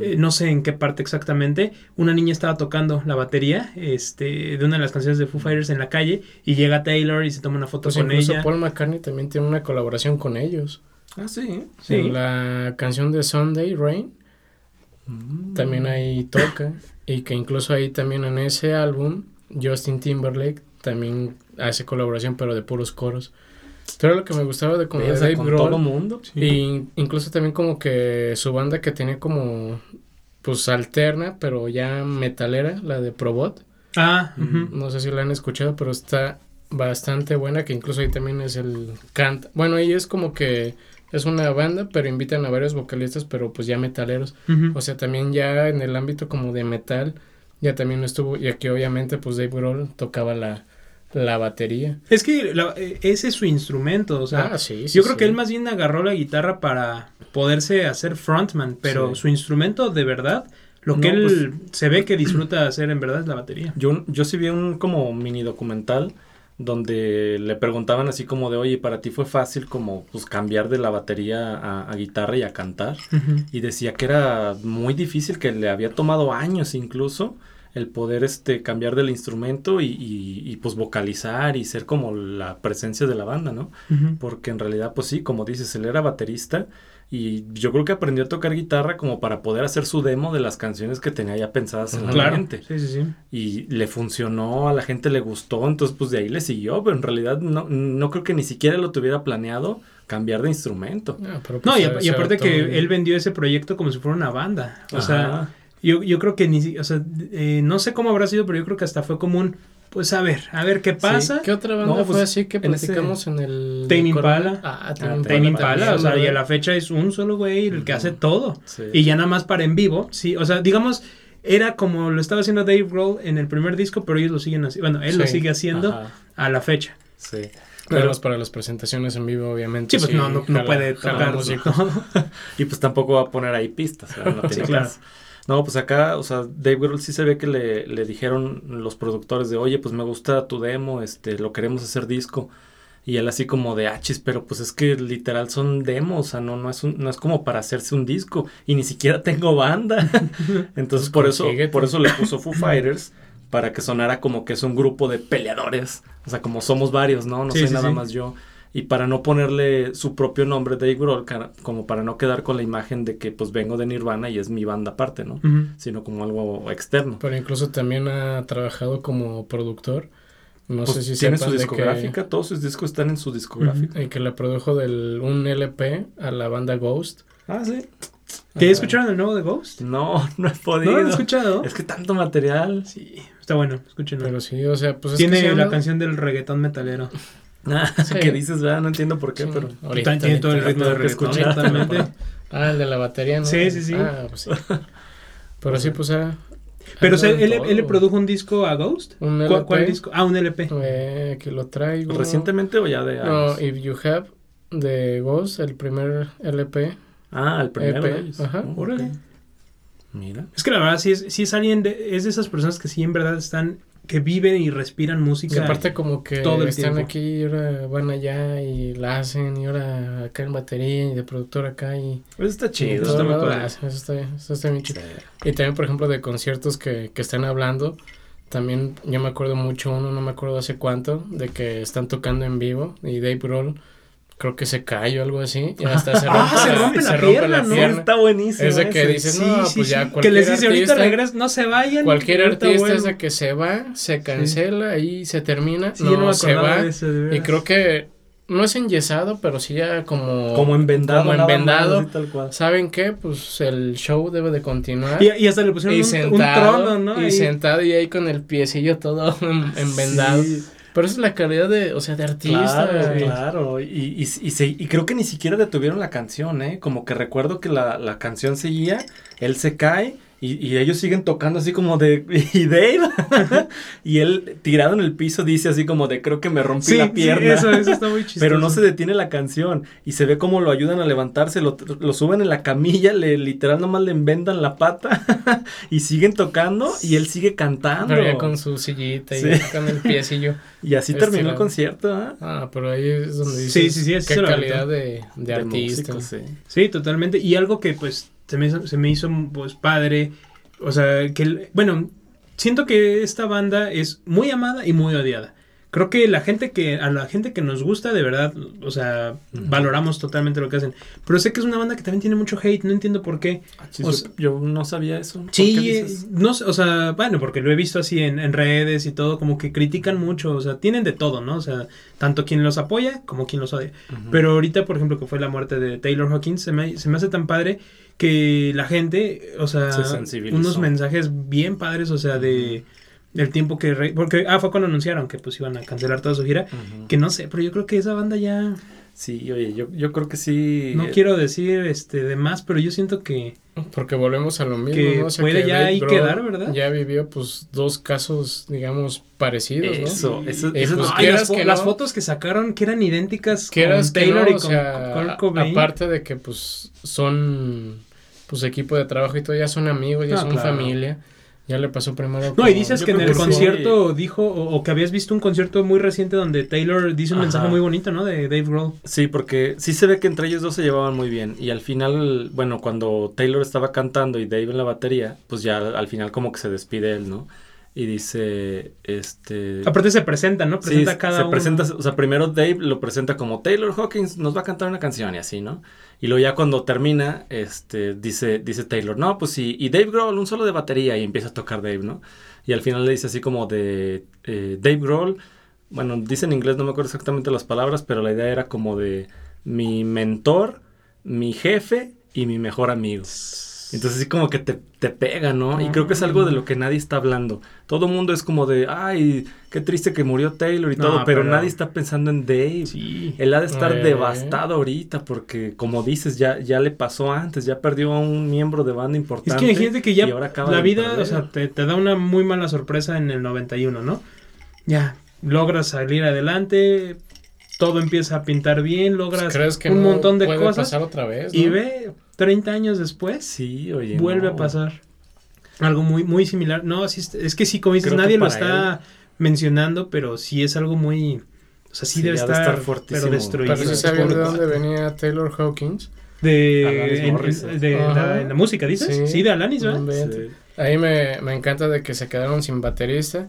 Eh, no sé en qué parte exactamente, una niña estaba tocando la batería este, de una de las canciones de Foo Fighters en la calle y llega Taylor y se toma una foto
Pues
con
incluso
ella.
Paul McCartney también tiene una colaboración con ellos.
Ah, sí.
Sí.
En la canción de Sunday Rain
Mm.
también ahí toca. Y que incluso ahí también en ese álbum, Justin Timberlake también hace colaboración, pero de puros coros. Pero lo que me gustaba de como Dave
con
Grohl,
todo mundo.
y incluso también como que su banda que tenía como pues alterna, pero ya metalera, la de Probot.
Ah,
Mm.
No sé si la han escuchado, pero está bastante buena, que incluso ahí también es el canta. Bueno, ahí es como que es una banda, pero invitan a varios vocalistas, pero pues ya metaleros. O sea, también ya en el ámbito como de metal, ya también estuvo, y aquí obviamente pues Dave Grohl tocaba la, la batería.
Es que la- eh, ese es su instrumento, o sea,
ah, sí, sí,
yo creo
sí.
que él más bien agarró la guitarra para poderse hacer frontman, pero
Sí.
su instrumento de verdad, lo
No,
que él
pues-
se ve que disfruta hacer en verdad es la batería.
Yo, yo sí vi un como mini documental donde le preguntaban así como de, oye, para ti fue fácil como pues cambiar de la batería a, a guitarra y a cantar. Y decía que era muy difícil, que le había tomado años incluso el poder este cambiar del instrumento y, y, y, pues vocalizar y ser como la presencia de la banda, ¿no? Porque en realidad pues sí, como dices, él era baterista y yo creo que aprendió a tocar guitarra como para poder hacer su demo de las canciones que tenía ya pensadas en la mente.
Sí, sí, sí.
Y le funcionó, a la gente le gustó, entonces pues de ahí le siguió, pero en realidad no, no creo que ni siquiera lo tuviera planeado cambiar de instrumento.
Ah, pero
No,
pues,
y, a- aparte que
bien.
él vendió ese proyecto como si fuera una banda. O sea, yo, yo creo que ni si- o sea, eh, no sé cómo habrá sido, pero yo creo que hasta fue como un, pues a ver, a ver qué pasa.
¿Qué otra banda
No, pues,
fue así que
en ese-
platicamos en el...
Tame? Impala.
Ah,
Ah,
Tame Impala.
O sea, y a la fecha es un solo güey el que hace todo.
Sí.
Y ya nada más para en vivo, sí, o sea, digamos, era como lo estaba haciendo Dave Grohl en el primer disco, pero ellos lo siguen haciendo, bueno, él lo sigue haciendo
Ajá,
a la fecha.
sí.
Pero
Pero-
para las presentaciones en vivo, obviamente.
Sí, pues no, no, no
jala-
puede
jala
tocar.
Y pues tampoco va a poner ahí pistas. No tiene
claro.
No, pues acá, o sea, Dave Grohl sí se ve que le, le dijeron los productores de, oye, pues me gusta tu demo, este, lo queremos hacer disco. Y él así como de achis, pero pues es que literal son demos, o sea, no, no es un, no es como para hacerse un disco. Y ni siquiera tengo banda. Entonces por eso, por eso le puso Foo Fighters, para que sonara como que es un grupo de peleadores. O sea, como somos varios, ¿no? No
Sí,
soy
sí,
nada
sí.
más yo. Y para no ponerle su propio nombre Dave Grohl, como para no quedar con la imagen de que pues vengo de Nirvana y es mi banda aparte, ¿no? Sino como algo externo.
Pero incluso también ha trabajado como productor. No
Pues
sé si
tiene su discográfica, todos sus discos están en su discográfica.
que, y que le produjo del, un LP a la banda Ghost.
Ah, sí.
¿Que
Ah,
escucharon el nuevo de Ghost?
No, no he
¿No
podido.
lo han escuchado?
Es que tanto material.
Sí, está bueno, escúchenlo.
Pero sí, o sea, pues es que
Tiene
sí
la canción del reggaetón metalero.
Ah,
Sí.
que dices, ¿verdad? No entiendo por qué,
Sí,
pero...
ahorita,
Tiene todo el ritmo de
escuchar.
totalmente.
Ah, el de la batería, ¿no?
Sí, sí, sí.
Ah, pues sí. Pero sí, pues ah,
Pero o sea, él,
todo.
él le produjo un disco a Ghost.
Un
¿Cuál,
LP.
cuál disco? Ah, un LP.
Eh, que lo traigo.
¿Recientemente o ya de
No,
años?
If You Have de Ghost, el primer LP.
Ah, el primero
EP,
de ellos.
ajá.
Órale.
ok. Mira.
Es que la verdad sí es, sí es alguien de, es de esas personas que sí en verdad están, que viven y respiran
Y
música.
aparte como que
todo el
están
tiempo.
aquí y ahora van allá y la hacen y ahora acá en batería y de productor acá y...
Pues está
y
chido.
eso está muy
Eso está, eso está bien chido.
Sí.
Y también, por ejemplo, de conciertos que, que están hablando, también yo me acuerdo mucho uno, no me acuerdo hace cuánto, de que están tocando en vivo y Dave Grohl creo que se cae o algo así y hasta se rompe,
Ah, se rompe la
se rompe
pierna, ¿no?
pierna.
Está buenísimo.
Es de que
ese.
dices, no, pues ya
que
cualquier
les dice ahorita
artista-
regres, no se vayan.
Cualquier
ahorita
artista
vuelvo".
es de que se va, se cancela y se termina,
Sí, no
no, se va y creo que no es enyesado, pero sí ya como...
Como envendado.
Como
más,
envendado.
así tal cual.
¿Saben qué? Pues el show debe de continuar.
Y, y hasta le pusieron
y
un,
sentado,
un trono, ¿no?
y
Ahí.
sentado y ahí con el piecillo todo en- envendado.
Sí,
Pero esa es la calidad de, o sea, de artista.
Claro,
güey.
claro. Y, y, y, se- y creo que ni siquiera detuvieron la canción, ¿eh? Como que recuerdo que la, la canción seguía, él se cae y, y ellos siguen tocando así como de... ¿Y Dave? y él tirado en el piso dice así como de creo que me rompí
Sí,
la
sí,
pierna.
eso, eso está muy chistoso.
Pero no se detiene la canción y se ve como lo ayudan a levantarse, lo, lo suben en la camilla, le literal nomás le envendan la pata y siguen tocando y él sigue cantando.
Pero ya con su sillita y
Sí.
con el piecillo.
Y así terminó el concierto, ¿ah?
Ah, pero ahí es donde dices
Sí, sí, sí,
qué calidad de, de artista.
músico, sí.
Sí, totalmente. Y algo que pues se me hizo, se me hizo pues padre. O sea, que bueno, siento que esta banda es muy amada y muy odiada. Creo que la gente que, a la gente que nos gusta, de verdad, o sea,
Ujú.
valoramos totalmente lo que hacen. Pero sé que es una banda que también tiene mucho hate, no entiendo por qué.
Sí,
O
yo-
sea-
yo no sabía eso. ¿Por qué
Sí, eh, no o sea, bueno, porque lo he visto así en, en redes y todo, como que critican mucho, o sea, tienen de todo, ¿no? O sea, tanto quien los apoya como quien los odia.
Ujú.
Pero ahorita, por ejemplo, que fue la muerte de Taylor Hawkins, se me, se me hace tan padre que la gente, o sea,
Se
unos mensajes bien padres, o sea, de del tiempo que... re- porque, ah, fue cuando anunciaron que pues iban a cancelar toda su gira. Que no sé, pero yo creo que esa banda ya...
Sí, oye, yo, yo creo que sí.
No
eh,
quiero decir este de más, pero yo siento que...
Porque volvemos a lo mismo,
Que
¿no? O sea,
puede
que
ya
Dave
ahí quedar, ¿verdad?
Ya vivió, pues, dos casos, digamos, parecidos, ¿no?
Eso, eso,
Eh,
eso
pues,
Ay, las, fo-
que
las
no.
fotos que sacaron que eran idénticas con
que
Taylor
no,
y
o
con
sea,
Kurt Cobain.
aparte de que, pues, son, pues, equipo de trabajo y todo, ya son amigos, ya
Ah,
son
claro.
familia. ya le pasó primero.
No, y dices que en el
que sí.
concierto dijo, o, o que habías visto un concierto muy reciente donde Taylor dice un
Ajá.
mensaje muy bonito, ¿no? De Dave Grohl.
Sí, porque sí se ve que entre ellos dos se llevaban muy bien. Y al final, bueno, cuando Taylor estaba cantando y Dave en la batería, pues ya al, al final como que se despide él, ¿no? Y dice, este...
Aparte se presentan, ¿no?
Sí,
Presenta a cada
se
uno.
presenta, o sea, primero Dave lo presenta como Taylor Hawkins nos va a cantar una canción y así, ¿no? Y luego ya cuando termina, este, dice, dice Taylor, no, pues sí, y Dave Grohl, un solo de batería y empieza a tocar Dave, ¿no? Y al final le dice así como de eh, Dave Grohl, bueno, dice en inglés, no me acuerdo exactamente las palabras, pero la idea era como de mi mentor, mi jefe y mi mejor amigo. Entonces sí como que te, te pega, ¿no? Y creo que es algo de lo que nadie está hablando. Todo el mundo es como de, ay, qué triste que murió Taylor y
No,
todo, pero,
pero-
nadie está pensando en Dave.
Sí.
Él ha de estar
Eh.
devastado ahorita porque, como dices, ya, ya le pasó antes, ya perdió a un miembro de banda
Es
importante.
que imagínate que ya
y ahora acaba
la vida, o sea, te, te da una muy mala sorpresa en el 91, ¿no? Ya, logras salir adelante, todo empieza a pintar bien, logras
¿Crees que
un
no
montón de
puede
cosas
pasar otra vez?
y ve 30 años después,
Sí, oye.
vuelve
no.
a pasar. Algo muy, muy similar. No, sí, es- es que sí, como dices,
Creo
nadie lo está mencionando, pero sí es algo muy... O sea, sí,
Sí,
debe
ha de
estar,
estar fuertísimo.
pero destruido.
Pero sabían de dónde venía Taylor Hawkins.
De, en- de la,
Ajá.
en la música, ¿dices? Sí,
Sí.
de Alanis, ¿verdad?
Sí.
Ahí me, me encanta de que se quedaron sin baterista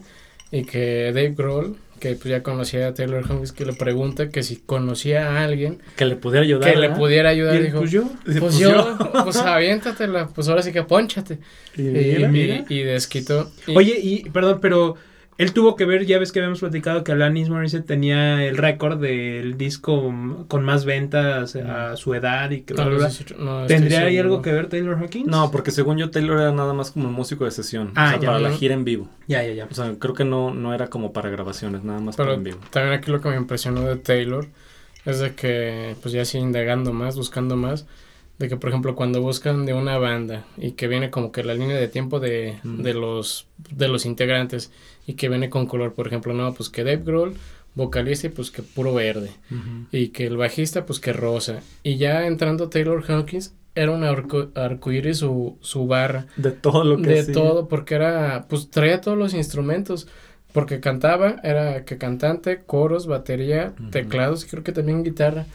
y que Dave Grohl, que pues ya conocía a Taylor Hawkins, que le pregunta que si conocía a alguien
Que le pudiera ayudar.
que le pudiera ayudar.
él,
dijo,
pues yo.
pues,
pues
yo, pues aviéntatela, pues ahora sí que ponchate.
Y
Y,
mira,
y-
mira.
y desquitó.
Oye, y perdón, pero él tuvo que ver, ya ves que habíamos platicado que Alanis Morissette tenía el récord del disco con más ventas a su edad y que bla, bla,
no
bla.
no
¿Tendría ahí algo que ver Taylor Hawkins?
No, porque según yo Taylor era nada más como músico de sesión.
Ah,
o sea,
ya,
para
ya.
la gira en vivo.
Ya, ya, ya.
O sea, creo que no, no era como para grabaciones, nada más para en vivo.
también aquí lo que me impresionó de Taylor es de que, pues ya así indagando más, buscando más, de que por ejemplo cuando buscan de una banda y que viene como que la línea de tiempo de,
Mm.
de los de los integrantes y que viene con color, por ejemplo, no, pues que Dave Grohl, vocalista y pues que puro verde. Y que el bajista pues que rosa. Y ya entrando Taylor Hawkins era un arco, arcoíris su, su barra.
De todo lo que
de todo, porque era, pues traía todos los instrumentos, porque cantaba, era que cantante, coros, batería, teclados, y creo que también guitarra.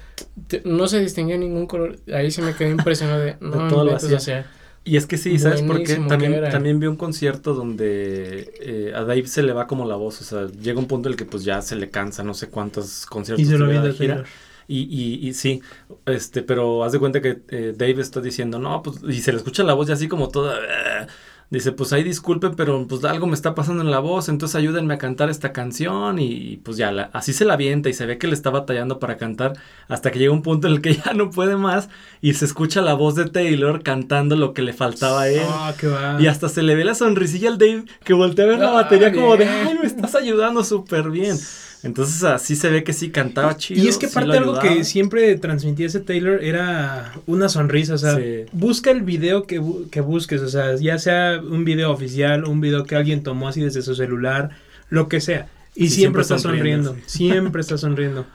Te- no se distinguía ningún color, ahí se me quedé impresionado de, no,
todo lo hacía.
o sea,
Y es que sí, ¿sabes por qué? También, también vi un concierto donde eh, a Dave se le va como la voz, o sea, llega un punto en el que pues ya se le cansa, no sé cuántos conciertos
Y se lo
de gira. Y, y, y sí, este, pero haz de cuenta que eh, Dave está diciendo, no, pues, y se le escucha la voz ya así como toda, "Ah". Dice, pues ahí disculpen, pero pues algo me está pasando en la voz, entonces ayúdenme a cantar esta canción, y, pues ya, la- así se la avienta, y se ve que le está batallando para cantar, hasta que llega un punto en el que ya no puede más, y se escucha la voz de Taylor cantando lo que le faltaba a él.
Ah, qué.
Y hasta se le ve la sonrisilla al Dave que voltea a ver la
Ah,
batería como de, ay, me estás ayudando súper bien. Entonces así se ve que sí cantaba chido.
Y es que
sí
aparte
lo
algo que siempre transmitía ese Taylor era una sonrisa, o sea,
Sí.
busca el video que, bu- que busques, o sea, ya sea un video oficial, un video que alguien tomó así desde su celular, lo que sea, y
Sí,
siempre,
siempre
está
sonriendo,
sonriendo, siempre está sonriendo.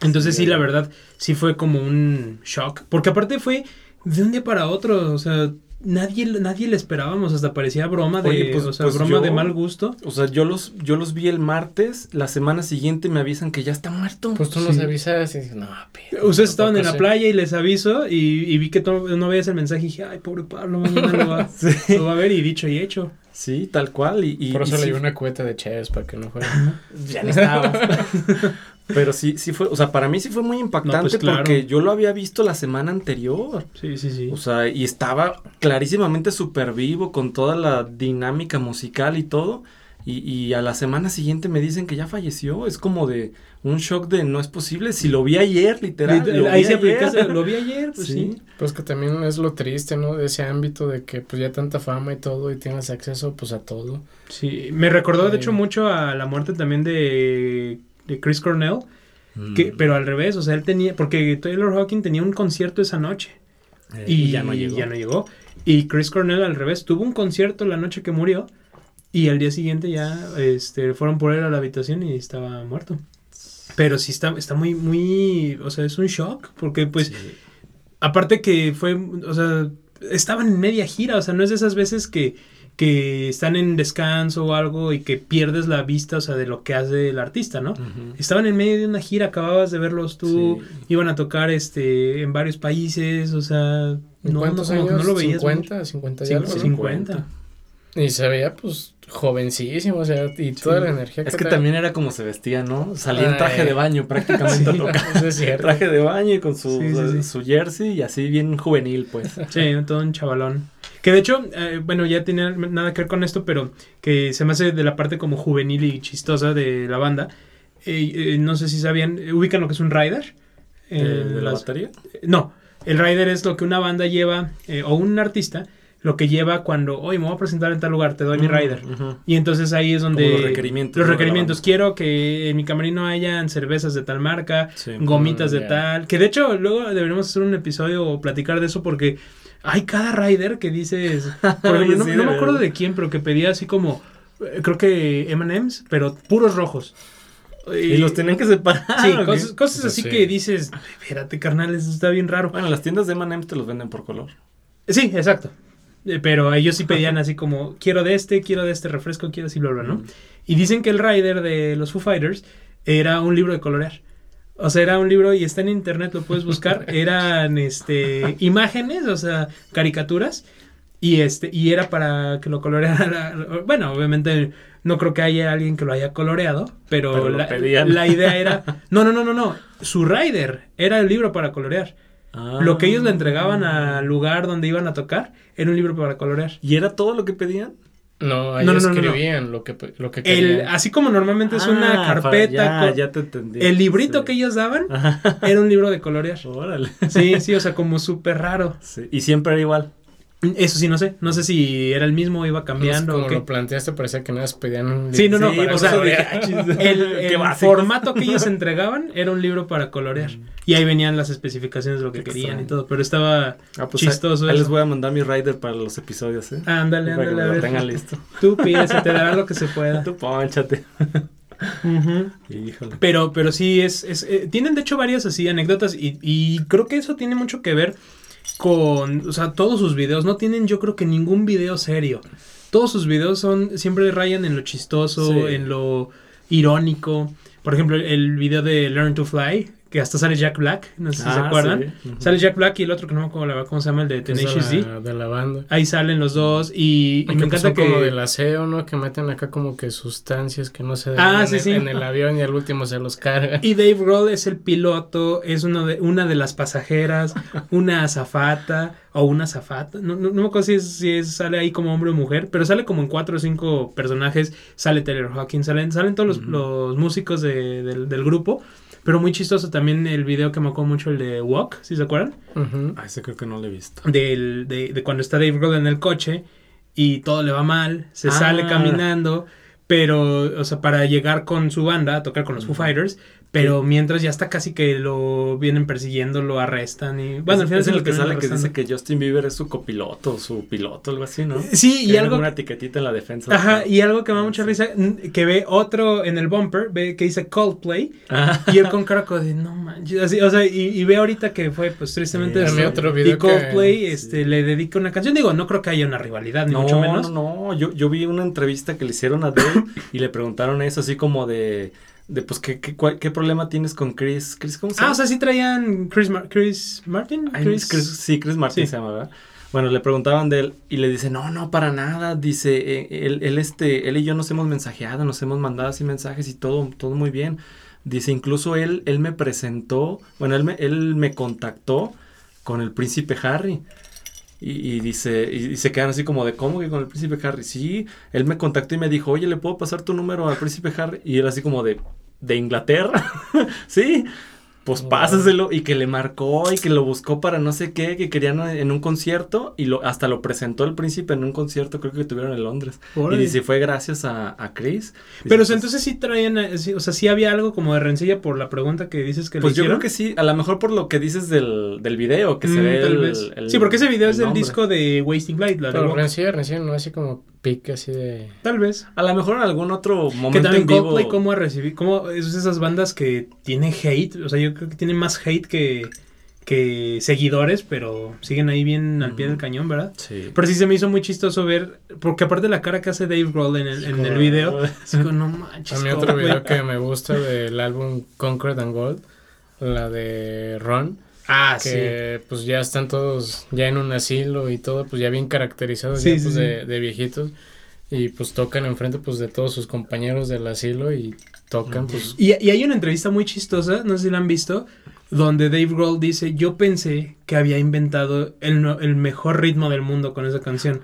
Entonces sí,
Sí.
la verdad, sí fue como un shock, porque aparte fue de un día para otro, o sea, nadie, nadie le esperábamos, hasta parecía broma de,
Oye, pues-
o sea,
pues
broma
yo-
de mal gusto.
O sea, yo los, yo los vi el martes, la semana siguiente me avisan que ya está muerto.
pues tú nos
Sí.
avisas y dices, no, pero,
Ustedes estaban en la
tampoco sé".
playa y les aviso y, y vi que no veías el mensaje y dije, ay, pobre Pablo, mañana lo va,
Sí.
lo va a ver y dicho y hecho.
Sí, tal cual. Y, y-
Por
y
eso le
sí-
di una cueta de Chess para que no fuera.
Ya ni estaba.
Pero sí, sí fue, o sea, para mí sí fue muy impactante
No, pues, claro.
porque yo lo había visto la semana anterior.
sí, sí, sí.
O sea, y estaba clarísimamente súper vivo con toda la dinámica musical y todo. Y, y a la semana siguiente me dicen que ya falleció. Es como de un shock de no es posible. Si lo vi ayer, literal. Lo
Ahí
vi
se
ayer.
aplica, lo vi ayer, pues sí.
Sí.
Pues que también es lo triste, ¿no? De ese ámbito de que pues ya tanta fama y todo y tienes acceso pues a todo.
Sí, me recordó de hecho mucho a la muerte también de, de Chris Cornell,
Mm.
que, pero al revés, o sea, él tenía, porque Taylor Hawking tenía un concierto esa noche
Eh,
y, ya no llegó. Y Chris Cornell al revés, tuvo un concierto la noche que murió y al día siguiente ya este, fueron por él a la habitación y estaba muerto. Pero sí está, está muy, muy, o sea, es un shock, porque pues...
Sí.
Aparte que fue, o sea, estaban en media gira, o sea, no es de esas veces que, que están en descanso o algo y que pierdes la vista, o sea, de lo que hace el artista, ¿no? Estaban en medio de una gira, acababas de verlos tú,
Sí.
iban a tocar este en varios países, o sea,
¿En
no,
cuántos
no, que
años?
no lo veías. mucho.
50, 50 y
Cincu-
algo. ¿no?
50.
Y se veía, pues, jovencísimo, o sea, y toda la energía
Es que
trae.
también era como se vestía, ¿no? Salía en traje de baño prácticamente a tocar.
Es cierto.
Traje de baño y con su,
Sí, sí, sí.
su jersey y así bien juvenil, pues.
Sí, todo un chavalón. Que de hecho, eh, bueno, ya tiene nada que ver con esto, pero que se me hace de la parte como juvenil y chistosa de la banda. Eh, eh, no sé si sabían, eh, ubican lo que es un rider.
¿De, la batería?
No, el rider es lo que una banda lleva, o un artista, lo que lleva cuando, oye, me voy a presentar en tal lugar, te doy mi
Mm,
rider. Y entonces ahí es donde...
Como los requerimientos,
Los requerimientos. Quiero que en mi camerino hayan cervezas de tal marca,
Sí.
gomitas
Mm,
de
ya.
tal. Que de hecho luego deberíamos hacer un episodio o platicar de eso porque hay cada rider que dices... Por ejemplo, no,
sí,
no
de
me acuerdo de quién, pero que pedía así como... eh, Creo que M&M's, pero puros rojos.
Y los tenían que separar.
Sí, cosas, cosas
Pues
así
sí.
que dices, espérate carnal, eso está bien raro.
Bueno, las tiendas de M&M's te los venden por color.
Sí, exacto. Eh, Pero ellos sí pedían así como, quiero de este, quiero de este refresco, quiero así, bla, bla, ¿no?
Mm.
Y dicen que el rider de los Foo Fighters era un libro de colorear. O sea, era un libro y está en internet, lo puedes buscar. Eran este imágenes, o sea, caricaturas. Y este, y era para que lo coloreara. Bueno, obviamente no creo que haya alguien que lo haya coloreado, pero, la idea era. No, no, no, no, no. Su rider era el libro para colorear. Lo que ellos le entregaban
Ah.
al lugar donde iban a tocar era un libro para colorear.
¿Y era todo lo que pedían?
No, ahí
No, no, no, no, no.
escribían lo que, lo que
El,
querían.
así como normalmente es una
Ah,
carpeta.
para- Ya,
con-
ya te entendí.
el librito
Sí.
que ellos daban
Ajá.
era un libro de colorear.
Órale.
Sí, sí, o sea, como súper raro.
Sí, Y siempre era igual.
Eso sí, no sé. No sé si era el mismo o iba cambiando
como
o qué.
lo planteaste, parecía que nada más pedían un
Sí, no, no,
Sí,
para-
por
o sea,
eso dije,
el,
ah,
el formato que ellos entregaban era un libro para colorear. Y ahí venían las especificaciones de lo que
Qué
querían y todo. Pero estaba
Ah, pues
chistoso
ahí, les voy a mandar mi rider para los episodios, ¿eh?
Ándale,
Para que
ándale, a
lo
ver.
tengan listo.
Tú pides, te dará lo que se pueda.
Tú ponchate. Híjole.
Pero, pero sí, es, es eh, tienen de hecho varias así anécdotas y, y creo que eso tiene mucho que ver con, o sea, todos sus videos, no tienen yo creo que ningún video serio. Todos sus videos son, siempre rayan en lo chistoso,
Sí.
en lo irónico. Por ejemplo, el, el video de Learn to Fly, que hasta sale Jack Black, no sé si se
Ah,
acuerdan.
sí.
Sale Jack Black y el otro que no me acuerdo cómo se llama, el de Tenacious D.
la, de la banda.
Ahí salen los dos y, me encanta que...
como del aseo, ¿no? Que meten acá como que sustancias que no se
Ah,
en,
sí,
el,
sí.
en el avión y al último se los cargan.
Y Dave Grohl es el piloto, es uno de, una de las pasajeras, una azafata o una azafata. No, no, no me acuerdo si, es, si es- sale ahí como hombre o mujer, pero sale como en cuatro o cinco personajes. Sale Taylor Hawkins, salen, salen todos los, los músicos de- del, del grupo. Pero muy chistoso también el video que me acuerdo mucho, el de Walk, si se acuerdan?
Ah, ese creo que no lo he visto.
Del, de, de cuando está Dave Grohl en el coche y todo le va mal, se
Ah.
sale caminando, pero, o sea, para llegar con su banda a tocar con los Foo Fighters, pero mientras ya está casi que lo vienen persiguiendo, lo arrestan y... Bueno, al final
es el que sale que dice que Justin Bieber es su copiloto, su piloto, algo así, ¿no?
Sí, y algo...
una etiquetita en la defensa.
Ajá, y algo que me da
Ah,
mucha risa, que ve otro en el bumper, ve que dice Coldplay,
Ah.
y él con cara de, no manches, así, o sea, y, y ve ahorita que fue, pues, tristemente,
Sí,
y Coldplay,
que...
este, le dedica una canción, digo, no creo que haya una rivalidad, ni
No,
mucho menos.
no, no, yo, yo vi una entrevista que le hicieron a Dave y le preguntaron eso así como de, de pues, ¿qué, qué, cuál- qué problema tienes con Chris? Chris ¿Cómo se llama?
Ah, o sea, sí traían Chris, Mar- Chris Martin.
Ay,
Chris-
Chris- sí, Chris Martin
Sí.
se llama, ¿verdad? Bueno, le preguntaban de él y le dice, no, no, para nada. Dice, eh, él, él, este, él y yo nos hemos mensajeado, nos hemos mandado así mensajes y todo, todo muy bien. Dice, incluso él, él me presentó, bueno, él me, él me contactó con el príncipe Harry. Y, y dice, y, se quedan así como de, ¿cómo que con el príncipe Harry? Sí, él me contactó y me dijo, oye, ¿le puedo pasar tu número al príncipe Harry? Y él así como de, ¿de Inglaterra? sí, pues pásaselo. Y que le marcó y que lo buscó para no sé qué, que querían en un concierto. Y lo, hasta lo presentó el príncipe en un concierto, creo que tuvieron en Londres.
Órale.
Y dice, fue gracias a, a Chris. Dice,
Pero o
pues,
sea, entonces sí traían, eh, sí, o sea, sí había algo como de rencilla por la pregunta que dices que le
Pues yo creo que sí, a lo mejor por lo que dices del, del video, que se
Mm,
ve
tal
el,
vez.
el-
sí, porque ese video es
el
del disco de Wasting Light, la de
Pero rencilla, rencilla, no así como pique así de...
Tal vez.
A lo mejor en algún otro
Que
momento
también
en vivo.
Coldplay, ¿cómo ha recibido? ¿Cómo es esas bandas que tienen hate? O sea, yo creo que tienen más hate que, que seguidores, pero siguen ahí bien al pie del cañón, ¿verdad?
Sí.
Pero sí se me hizo muy chistoso ver, porque aparte de la cara que hace Dave Grohl en el, en el video, así como, no manches.
A mí
¿cómo,
otro
güey?".
video que me gusta del álbum Concrete and Gold, la de Ron,
Ah, sí.
que pues ya están todos ya en un asilo y todo, pues ya bien caracterizados
Sí,
ya, pues,
sí.
De, de viejitos y pues tocan enfrente pues de todos sus compañeros del asilo y tocan pues
Y, y hay una entrevista muy chistosa, no sé si la han visto, donde Dave Grohl dice, yo pensé que había inventado el, el mejor ritmo del mundo con esa canción.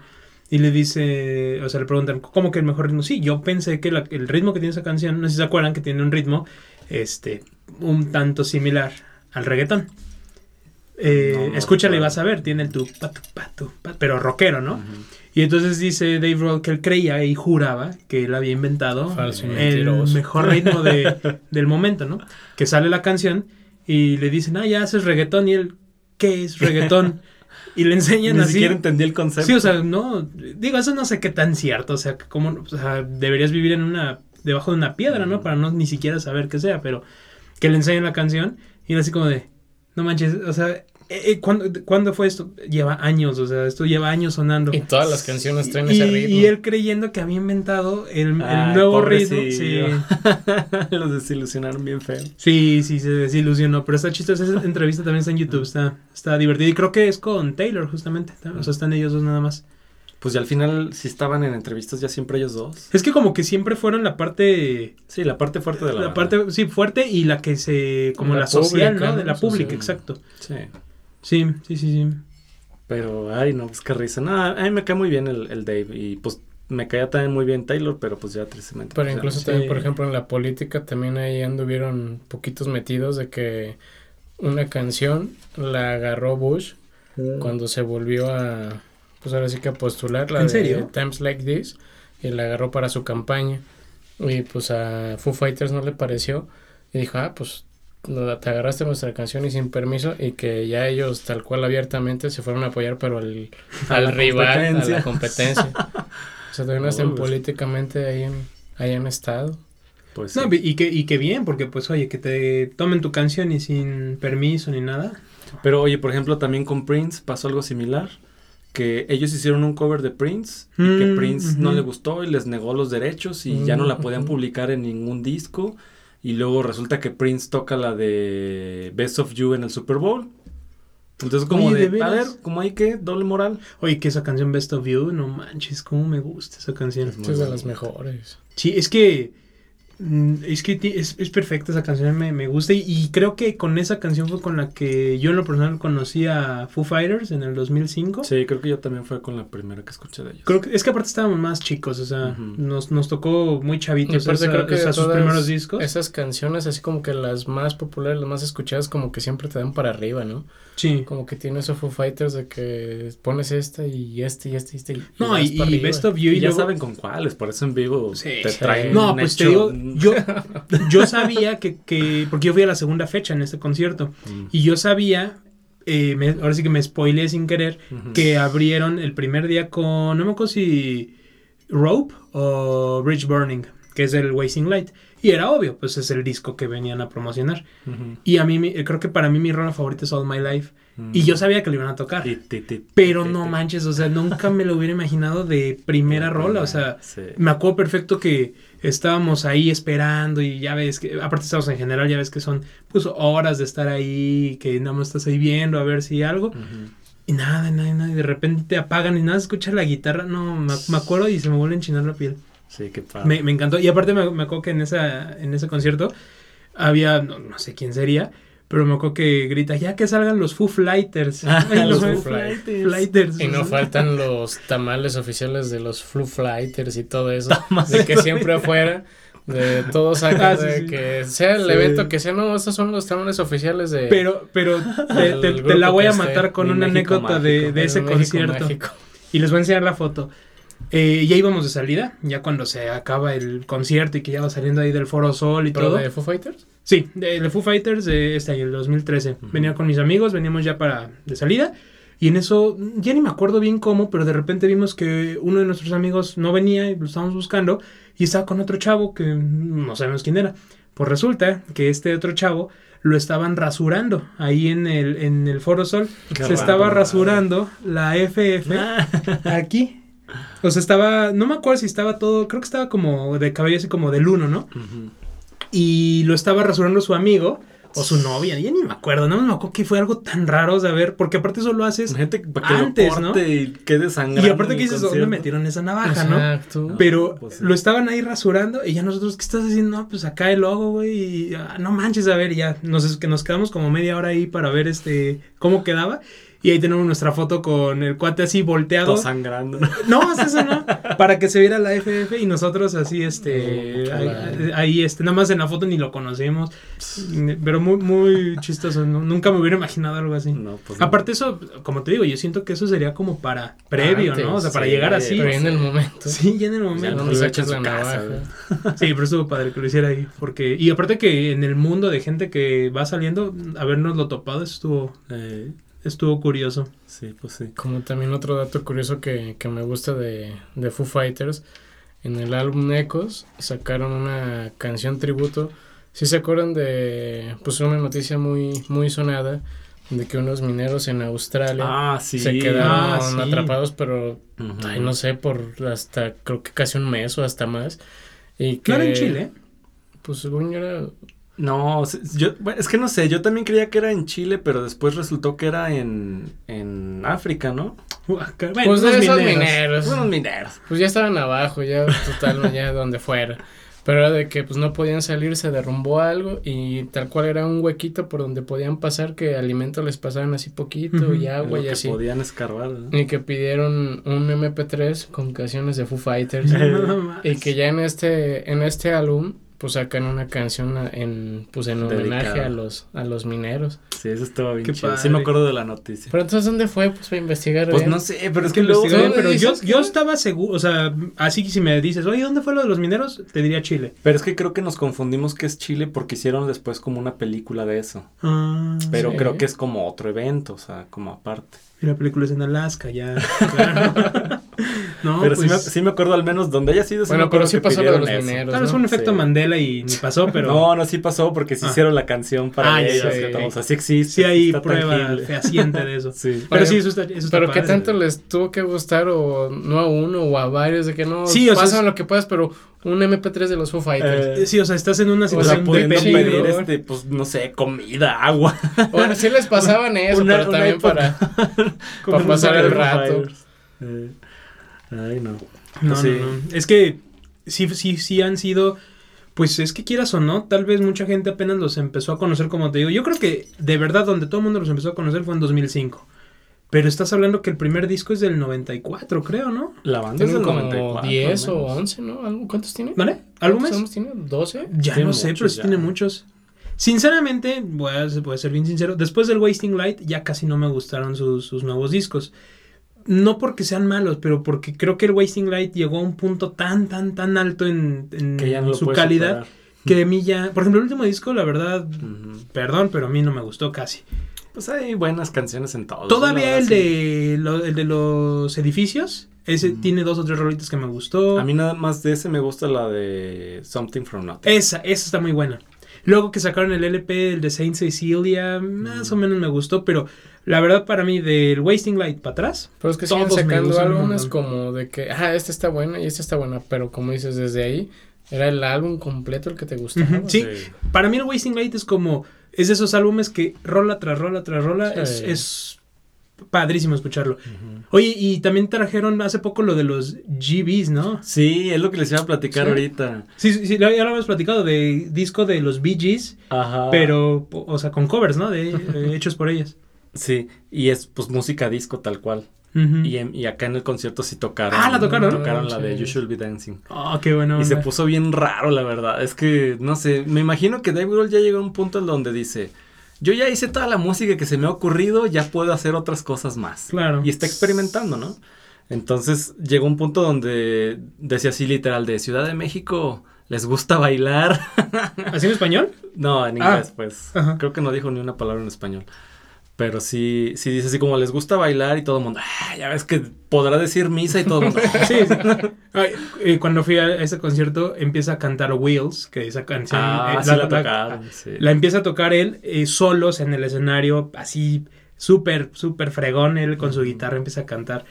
Y le dice, o sea, le preguntan, ¿cómo que el mejor ritmo? Sí, yo pensé que la- el ritmo que tiene esa canción, no sé si se acuerdan que tiene un ritmo, este, un tanto similar al reggaetón. Eh,
No, no,
escúchale y vas a ver, tiene el tu, pa, tu, pa, tu, pa, pero rockero, ¿no? Y entonces dice Dave Grohl que él creía y juraba que él había inventado
Falso
el
mentiroso.
mejor ritmo de, del momento, ¿no? Que sale la canción y le dicen, ah, ya haces reggaetón. Y él, ¿qué es reggaetón? Y le enseñan
Ni
así.
siquiera entendí el concepto.
Sí, o sea, no, digo, eso no sé qué tan cierto, o sea, como, o sea, deberías vivir en una, debajo de una piedra, ¿no? Para no ni siquiera saber qué sea, pero que le enseñan la canción y él así como de, no manches, o sea, eh, eh, ¿cuándo, ¿cuándo fue esto? Lleva años, o sea, esto lleva años sonando.
y todas las canciones traen
Y,
ese ritmo.
y él creyendo que había inventado el, nuevo ritmo. Sí.
Los desilusionaron bien feo.
sí, sí, se desilusionó. Pero está chistosa. Esa entrevista también está en YouTube. Está, está divertida. Y creo que es con Taylor, justamente. O sea, están ellos dos nada más.
Pues ya al final, si estaban en entrevistas ya siempre ellos dos.
Es que como que siempre fueron la parte.
Sí, la parte fuerte de la,
La,
banda.
parte, sí, fuerte y la que se. Como la,
La
social,
pública,
¿no? De la pública,
Social.
exacto.
Sí.
Sí, sí, sí, sí.
Pero, ay, no, pues qué risa. No, a mí me cae muy bien el, el Dave. Y pues me caía también muy bien Taylor, pero pues ya tristemente.
Pero
pues,
incluso también,
Sí.
por ejemplo, en la política también ahí anduvieron poquitos metidos de que una canción la agarró Bush cuando se volvió a, pues ahora sí que a postular la
¿En
de
serio?
Times Like This y la agarró para su campaña y pues a Foo Fighters no le pareció y dijo, ah, pues te agarraste nuestra canción y sin permiso y que ya ellos tal cual abiertamente se fueron a apoyar pero al, rival, a la competencia. o sea, todavía no
Uy, pues.
políticamente ahí en, ahí han estado.
Pues
No,
sí.
y que, y que bien, porque pues oye, que te tomen tu canción y sin permiso ni nada.
Pero oye, por ejemplo, también con Prince pasó algo similar. Que ellos hicieron un cover de Prince y que
Mm,
Prince no le gustó y les negó los derechos y ya no la podían
Mm, ujú.
publicar en ningún disco. Y luego resulta que Prince toca la de Best of You en el Super Bowl. Entonces como
Oye,
de,
¿de
a ver, como hay que doble moral.
Oye, que esa canción Best of You, no manches, cómo me gusta esa canción.
Es
Es de las mejores.
Sí, es que es que es, es perfecta esa canción, me, me gusta y, y creo que con esa canción fue con la que yo en lo personal conocí a Foo Fighters en el 2005.
Sí, creo que yo también fue con la primera que escuché de ellos.
Creo que es que aparte estábamos más chicos, o sea, nos, nos tocó muy chavitos
aparte
esa-
creo que de
sus primeros discos.
Esas canciones, así como que las más populares, las más escuchadas, como que siempre te dan para arriba, ¿no?
Sí.
Como que tiene esos Foo Fighters de que pones esta y este y este y este. Y
No, y, y. Best of You
Y
y
ya
luego-
saben con cuáles, por eso en vivo
Sí.
te
Sí.
traen
No,
un
pues te
hecho-
digo, yo, yo sabía que, que, porque yo fui a la segunda fecha en este concierto,
Mm.
y yo sabía, eh, me- ahora sí que me spoileé sin querer, que abrieron el primer día con, no me acuerdo si Rope o Bridge Burning, que es el Wasting Light. Y era obvio, pues es el disco que venían a promocionar. Y a mí, mi- creo que para mí mi rola favorita es All My Life. Y yo sabía que lo iban a tocar. Pero no manches, o sea, nunca me lo hubiera imaginado de primera rola. O sea,
Sí.
me acuerdo perfecto que estábamos ahí esperando y ya ves que, aparte estamos en general, ya ves que son pues horas de estar ahí, que nada más estás ahí viendo a ver si algo. Y nada, nada, nada. Y de repente te apagan y nada, escucha la guitarra. No, me, me acuerdo y se me vuelve a enchinar la piel.
Sí, qué padre.
Me, me encantó. Y aparte me, me acuerdo que en, esa, en ese concierto había, no, no sé quién sería, pero me acuerdo que grita, ya que salgan los Foo.
Ah,
Ay,
los
Foo
Foo.
Fighters.
Y no faltan los tamales oficiales de los Flu Flighters y todo eso.
Tamales.
De que siempre afuera, de todos
Ah, sí,
de
sí.
que sea el
Sí.
evento que sea, no, estos son los tamales oficiales de.
Pero, pero te, la voy a matar con una
México
anécdota de,
mágico.
de ese
México
concierto.
mágico.
Y les voy a enseñar la foto. Eh, ya íbamos de salida, ya cuando se acaba el concierto y que ya va saliendo ahí del Foro Sol y
¿Pero
todo.
de Foo Fighters?
Sí, de, de Foo Fighters de este año, el 2013.
Ujú.
Venía con mis amigos, veníamos ya para de salida. Y en eso, ya ni me acuerdo bien cómo, pero de repente vimos que uno de nuestros amigos no venía y lo estábamos buscando. Y estaba con otro chavo que no sabemos quién era. Pues resulta que este otro chavo lo estaban rasurando ahí en el, en el Foro Sol.
Qué
se
raro,
estaba rasurando la FF aquí. O sea, estaba, no me acuerdo si estaba todo, creo que estaba como de cabello así como del uno, ¿no? Y lo estaba rasurando su amigo o su novia, ya ni me acuerdo, no me acuerdo que fue algo tan raro de ver, porque aparte eso lo haces
Gente para que
antes,
lo
¿no?
y quede sangrando.
Y aparte que dices, ¿dónde metieron esa navaja, no?
Exacto.
Pero
Pues sí.
lo estaban ahí rasurando y ya nosotros, ¿qué estás haciendo? No, pues acá el logo, güey, y ah, no manches, a ver, y ya nos, que nos quedamos como media hora ahí para ver este cómo quedaba. Y ahí tenemos nuestra foto con el cuate así volteado.
Todo sangrando.
No, es eso no. Para que se viera la FF y nosotros así, este, ahí, este, nada más en la foto ni lo conocemos. Pero muy, muy chistoso. ¿no? Nunca me hubiera imaginado algo así.
No, pues no.
Aparte eso, como te digo, yo siento que eso sería como para previo,
Antes,
¿no? O sea, para
sí,
llegar así.
Pero en el momento.
Sí, ya en el
Ya
momento.
no
¿Dónde
lo he hecho en
sacas
su casa,
navaja?
Sí, pero estuvo padre que lo hiciera ahí. Porque, y aparte que en el mundo de gente que va saliendo, habernoslo topado, eso estuvo,
Eh,
estuvo curioso.
sí, pues sí.
Como también otro dato curioso que, que me gusta de, de Foo Fighters, en el álbum Ecos sacaron una canción tributo. Si se acuerdan de pues una noticia muy muy sonada de que unos mineros en Australia
Ah, sí.
se quedaron
Ah, sí.
atrapados, pero ay, no sé, por hasta creo que casi un mes o hasta más. Y que
No era en Chile.
Pues según yo era
No, yo, bueno, es que no sé, yo también creía que era en Chile, pero después resultó que era en, en África, ¿no?
Uh,
pues
unos
esos
mineros.
mineros.
Unos mineros.
Pues ya estaban abajo, ya total, ya donde fuera. Pero era de que pues no podían salir, se derrumbó algo y tal cual era un huequito por donde podían pasar que alimento les pasaban así poquito
Ujú.
y
en
agua
lo
y
que
así.
podían escarbar. ¿no?
Y que pidieron un MP3 con canciones de Foo Fighters. Y que ya en este en este álbum pues sacan una canción en pues en homenaje a los a los mineros.
Sí, eso estaba bien
Qué
chido. Sí me acuerdo de la noticia.
Pero entonces ¿dónde fue? Pues para investigar
Pues
bien.
no sé, pero es que luego...
investigué,
¿dónde
pero yo, yo estaba seguro, o sea, así que si me dices, oye, ¿dónde fue lo de los mineros? Te diría Chile.
Pero es que creo que nos confundimos que es Chile porque hicieron después como una película de eso.
Ah,
Pero
Sí.
creo que es como otro evento, o sea, como aparte.
y la película es en Alaska, ya. Claro. no,
pero
pues,
sí, me, sí me acuerdo al menos donde haya sido. sí
Bueno, pero
acuerdo
sí
que
pasó lo de los
eso.
mineros.
Vez
¿no?
fue un efecto
Sí.
Mandela y ni pasó, pero
No, no, sí pasó porque sí
Ah.
hicieron la canción para
Ah, ya
ellos. O sea, sí existe.
sí hay prueba
tangible.
fehaciente de eso.
Sí.
Pero
Pero-
sí, eso está, eso está
Pero que
padre.
tanto les tuvo que gustar o no a uno o a varios de que no
Sí, o sea,
pasan
es-
lo que puedas, pero un MP3 de los Foo Fighters.
Eh,
Sí, o sea, estás en una
O sea,
situación de
pedir este, pues, no sé, comida, agua.
Bueno, sí les pasaban eso,
una-
pero
una
también
época.
para para pasar el rato.
Eh, ay, no.
No, no, no. Es que sí, sí, sí han sido. Pues es que quieras o no, tal vez mucha gente apenas los empezó a conocer, como te digo. Yo creo que de verdad, donde todo el mundo los empezó a conocer fue en 2005. Pero estás hablando que el primer disco es del 94, creo, ¿no?
La banda es del
como
94.
10
al
o
menos.
11, ¿no? ¿Algo- ¿Cuántos tiene?
¿Vale? ¿Álbumes?
¿Cuántos tiene? ¿12?
Ya
Tiene
no sé, pero sí tiene muchos. Sinceramente, voy a, voy a ser bien sincero, después del Wasting Light ya casi no me gustaron sus, sus nuevos discos. No porque sean malos, pero porque creo que el Wasting Light llegó a un punto tan, tan, tan alto en, en
Que ya no lo
su calidad
superar.
que a mí ya... Por ejemplo, el último disco, la verdad, perdón, pero a mí no me gustó casi.
Pues hay buenas canciones en todos.
Todavía el de, lo- el de los edificios, ese tiene dos o tres rolitas que me gustó.
A mí nada más de ese me gusta la de Something from Nothing.
Esa, esa está muy buena. Luego que sacaron el LP, el de Saint Cecilia, más o menos me gustó, pero la verdad para mí del Wasting Light para atrás,
Pero es que siguen
Todos me
sacando álbumes como de que, ah, esta está buena y esta está buena, pero como dices, desde ahí era el álbum completo el que te gustaba.
Sí. para mí el Wasting Light es como, es de esos álbumes que rola tras rola tras rola, es, es padrísimo escucharlo. Oye, y también trajeron hace poco lo de los GBs, ¿no?
Sí, es lo que les iba a platicar
Sí.
ahorita.
Sí, sí, sí, ya lo habíamos platicado de disco de los Bee Gees,
Ajá.
pero, o sea, con covers, ¿no? De, eh, hechos por ellas.
Sí, y es pues música disco tal cual. Y, en- y acá en el concierto sí tocaron.
Ah, la tocaron.
Tocaron la de. You Should Be Dancing.
Oh, qué bueno.
Y se puso bien raro, la verdad. Es que, no sé, me imagino que Dave Grohl ya llegó a un punto en donde dice, yo ya hice toda la música que se me ha ocurrido, ya puedo hacer otras cosas más.
Claro.
Y está experimentando, ¿no? Entonces llegó un punto donde decía así literal de Ciudad de México, ¿les gusta bailar?
¿Así en español?
no, en
Ah.
inglés, pues.
Ajá.
Creo que no dijo ni una palabra en español. Pero sí, sí dice así como les gusta bailar y todo el mundo, ah, ya ves que podrá decir misa y todo el mundo.
Sí, sí. Eh, cuando fui a ese concierto empieza a cantar Wheels, que esa canción
Ah,
eh,
sí la tocaron, sí.
la empieza a tocar él eh, solos en el escenario, así súper, súper fregón, él con su guitarra empieza a cantar.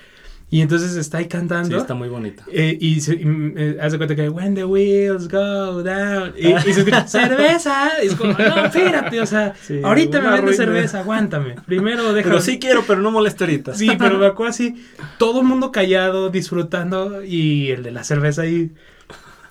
Y entonces está ahí
Sí,
cantando.
está muy bonita.
eh, y se, y, eh, hace cuenta que when the wheels go down y, y se escucha cerveza y es como no espérate o sea
Sí,
ahorita me vende cerveza aguántame primero déjame
Pero sí quiero, pero no moleste ahorita.
Sí, pero me acuerdo así, todo el mundo callado, disfrutando, y el de la cerveza ahí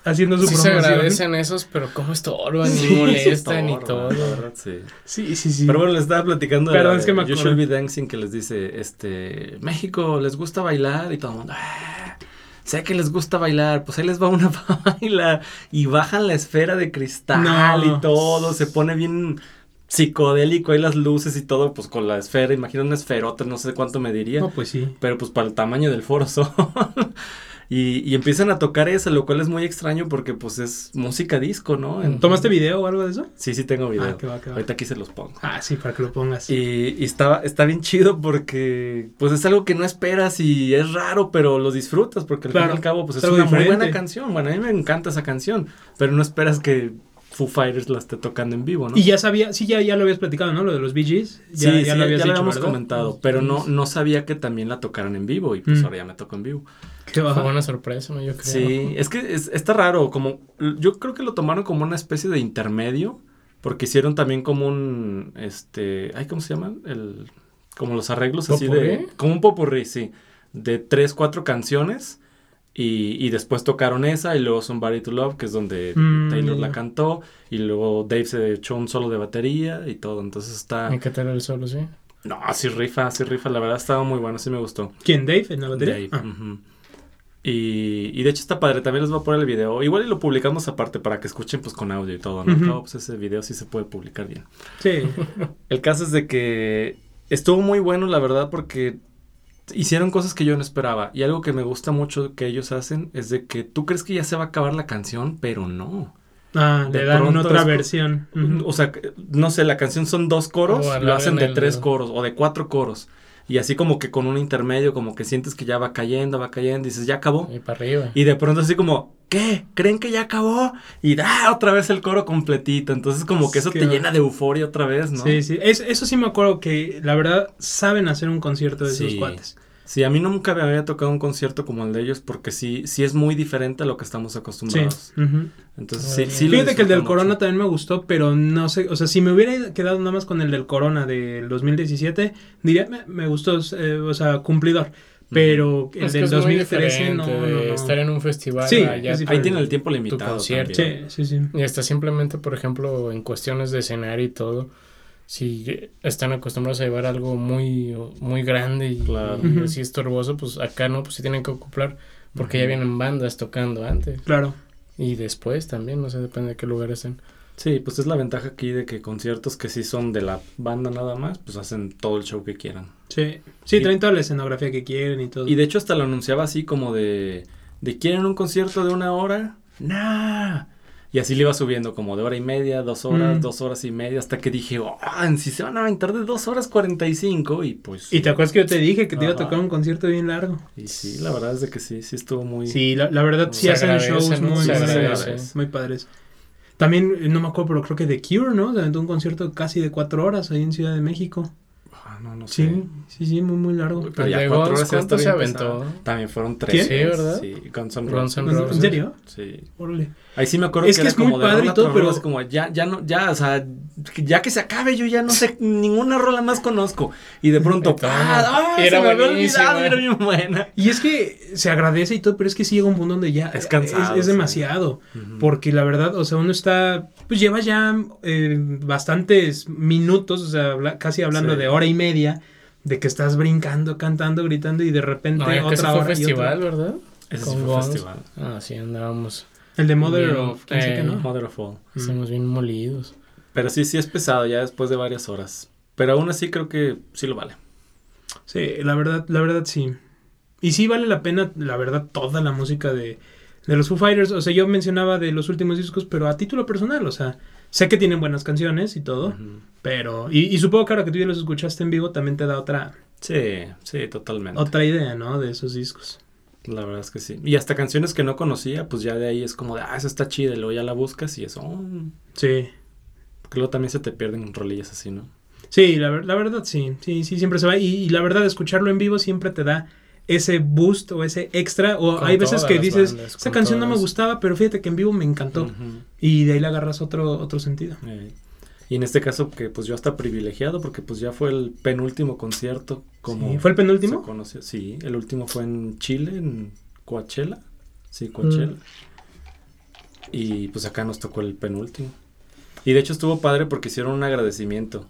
haciendo su
Sí se agradecen esos, pero cómo estorban
Sí,
y molestan y todo.
la verdad, sí.
Sí, sí, sí.
Pero bueno, les estaba platicando de
Perdón,
la
es que me
de You
acuerdo.
Should Be Dancing que les dice, este, México, ¿les gusta bailar? Y todo el mundo, "Ah, sé que les gusta bailar, pues ahí les va una para bailar. Y bajan la esfera de cristal
No.
y todo, se pone bien psicodélico ahí las luces y todo, pues con la esfera, imagina una esferota, no sé cuánto me diría.
No, pues sí.
pero pues para el tamaño del foro son. Y, y empiezan a tocar eso, lo cual es muy extraño porque pues es música disco, ¿no? En-
¿Tomaste video o algo de eso?
Sí, sí tengo video.
Ah, qué va, qué va.
Ahorita aquí se los pongo.
Ah, sí, para que lo pongas.
Y, y está, está bien chido porque pues es algo que no esperas y es raro, pero lo disfrutas porque al fin
Claro,
y al cabo pues
es
una muy buena canción. Bueno, a mí me encanta esa canción, pero no esperas que Foo Fighters la esté tocando en vivo, ¿no?
Y ya sabía, sí, ya, ya lo habías platicado, ¿no? Lo de los Bee Gees. Ya,
sí, sí,
ya lo habías
ya
dicho,
habíamos
¿verdad?
comentado, pero no, no sabía que también la tocaran en vivo y pues
Mm.
ahora ya me tocó en vivo.
Qué
Fue buena sorpresa, ¿no? Yo creo.
Sí, es que es- está raro, como yo creo que lo tomaron como una especie de intermedio, porque hicieron también como un, este, ay, ¿cómo se llaman? El, como los arreglos así de, como un popurrí, sí, de tres, cuatro canciones y, y después tocaron esa y luego Somebody to Love, que es donde
Mm,
Taylor la cantó y luego Dave se echó un solo de batería y todo, entonces está,
¿Y qué tal el solo, sí?
no, sí rifa, sí rifa, la verdad estaba muy bueno, sí me gustó.
¿Quién, Dave, en la batería?
Dave,
Ah.
Y, y de hecho está padre, también les voy a poner el video. Igual y lo publicamos aparte para que escuchen pues con audio y todo, ¿no? Claro, pues ese video sí se puede publicar bien.
Sí.
El caso es de que estuvo muy bueno, la verdad, porque hicieron cosas que yo no esperaba. Y algo que me gusta mucho que ellos hacen es de que tú crees que ya se va a acabar la canción, pero no.
Ah,
De
le dan otra
es-
versión.
O sea, no sé, la canción son dos coros,
O
lo hacen de
el-
tres coros o de cuatro coros. Y así como que con un intermedio, como que sientes que ya va cayendo, va cayendo, dices, ya acabó.
Y para arriba.
Y de pronto así como, ¿qué? ¿Creen que ya acabó? Y da otra vez el coro completito. Entonces como que eso te llena de euforia otra vez, ¿no?
Sí, sí. Es- eso sí me acuerdo que la verdad saben hacer un concierto de esos cuates.
Sí, a mí nunca me había tocado un concierto como el de ellos porque sí, sí es muy diferente a lo que estamos
Sí.
acostumbrados.
ujú.
Entonces sí, sí
Fíjate que el del Corona también me gustó, pero no sé, o sea, si me hubiera quedado nada más con el del Corona del 2017, diría, me, me gustó, eh, o sea, cumplidor. Pero el
Es que
del
es muy
2013 no,
diferente
no, no.
estar en un festival.
Sí,
allá
es
Ahí tiene el tiempo limitado.
concierto.
también.
Sí, sí, sí.
Y hasta simplemente, por ejemplo, en cuestiones de escenario y todo, si están acostumbrados a llevar algo muy, muy grande y,
Claro.
y así estorboso, pues acá no, pues sí tienen que ocupar, porque ya vienen bandas tocando antes.
Claro.
Y después también, no sé, depende de qué lugar estén.
Sí, pues es la ventaja aquí de que conciertos que sí son de la banda nada más, pues hacen todo el show que quieran.
Sí. Sí,
Y-
traen toda la escenografía que quieren y todo.
Y de hecho hasta lo anunciaba así como de, de ¿quieren un concierto de una hora? ¡Nah! Y así le iba subiendo como de hora y media, dos horas,
Mm.
dos horas y media, hasta que dije, oh, sí se van a aventar de dos horas cuarenta y cinco y pues...
Y te acuerdas que yo te dije que te iba a tocar un concierto bien largo.
y sí, la verdad es de que sí, sí estuvo muy...
Sí, la, la verdad sí hacen shows muy,
Se
muy, padres. También, eh, no me acuerdo, pero creo que The Cure, ¿no? Se aventó un concierto casi de cuatro horas ahí en Ciudad de México.
Ah, no, no sé.
Sí, sí, sí, muy, muy largo.
Pero ya cuatro horas ya
¿cuánto
está
se aventó?
pesado. También fueron tres.
¿Quién?
Sí, ¿verdad?
Sí, Guns N'. Roses.
¿En serio?
Sí.
Órale.
Ahí sí me acuerdo
Es
que,
que
era
es muy
como de
padre y
rola
todo, pero-
así como ya, ya no, ya, o sea, ya que se acabe, yo ya no sé, ninguna rola más conozco. Y de pronto. ¡ah! ¡ah!
Era
se me había olvidado, era bien buena.
Y es que se agradece y todo, pero es que sí llega un punto donde ya
Es cansado,
Es,
sí.
demasiado.
Ujú.
Porque la verdad, o sea, uno está, pues lleva ya eh, bastantes minutos, o sea, habla- casi hablando
Sí.
de hora y media, de que estás brincando, cantando, gritando y de repente
No, ya que
otra
se fue
hora y
festival,
otra.
¿verdad?
Ese sí fue festival.
Ah, sí, andábamos,
El de Mother
Bien,
of, quién
eh,
¿no?
Mother of All.
Mm.
estamos bien molidos.
Pero sí, sí es pesado ya después de varias horas. Pero aún así creo que sí lo vale.
Sí, la verdad, la verdad sí. Y sí vale la pena, la verdad, toda la música de, de los Foo Fighters. O sea, yo mencionaba de los últimos discos, pero a título personal, o sea, Sé que tienen buenas canciones y todo, pero... Y, y supongo que ahora que tú ya los escuchaste en vivo también te da otra,
Sí, sí, totalmente.
otra idea, ¿no? De esos discos.
La verdad es que sí. Y hasta canciones que no conocía, pues ya de ahí es como de, ah, esa está chida, y luego ya la buscas y eso. oh.
Sí.
Porque luego también se te pierden rolillas así, ¿no?
Sí, la, ver- la verdad sí, sí, sí, siempre se va. Y, y la verdad, escucharlo en vivo siempre te da ese boost o ese extra. O
Con
hay veces que dices,
bandas,
esa canción no me
todas".
gustaba, pero fíjate que en vivo me encantó. Y de ahí le agarras otro, otro sentido.
Eh, Y en este caso que pues yo hasta privilegiado porque pues ya fue el penúltimo concierto como
Sí, ¿Fue el
se
penúltimo?
conoció. Sí, el último fue en Chile, en Coachella. Sí, Coachella.
Mm.
Y pues acá nos tocó el penúltimo. Y de hecho estuvo padre porque hicieron un agradecimiento.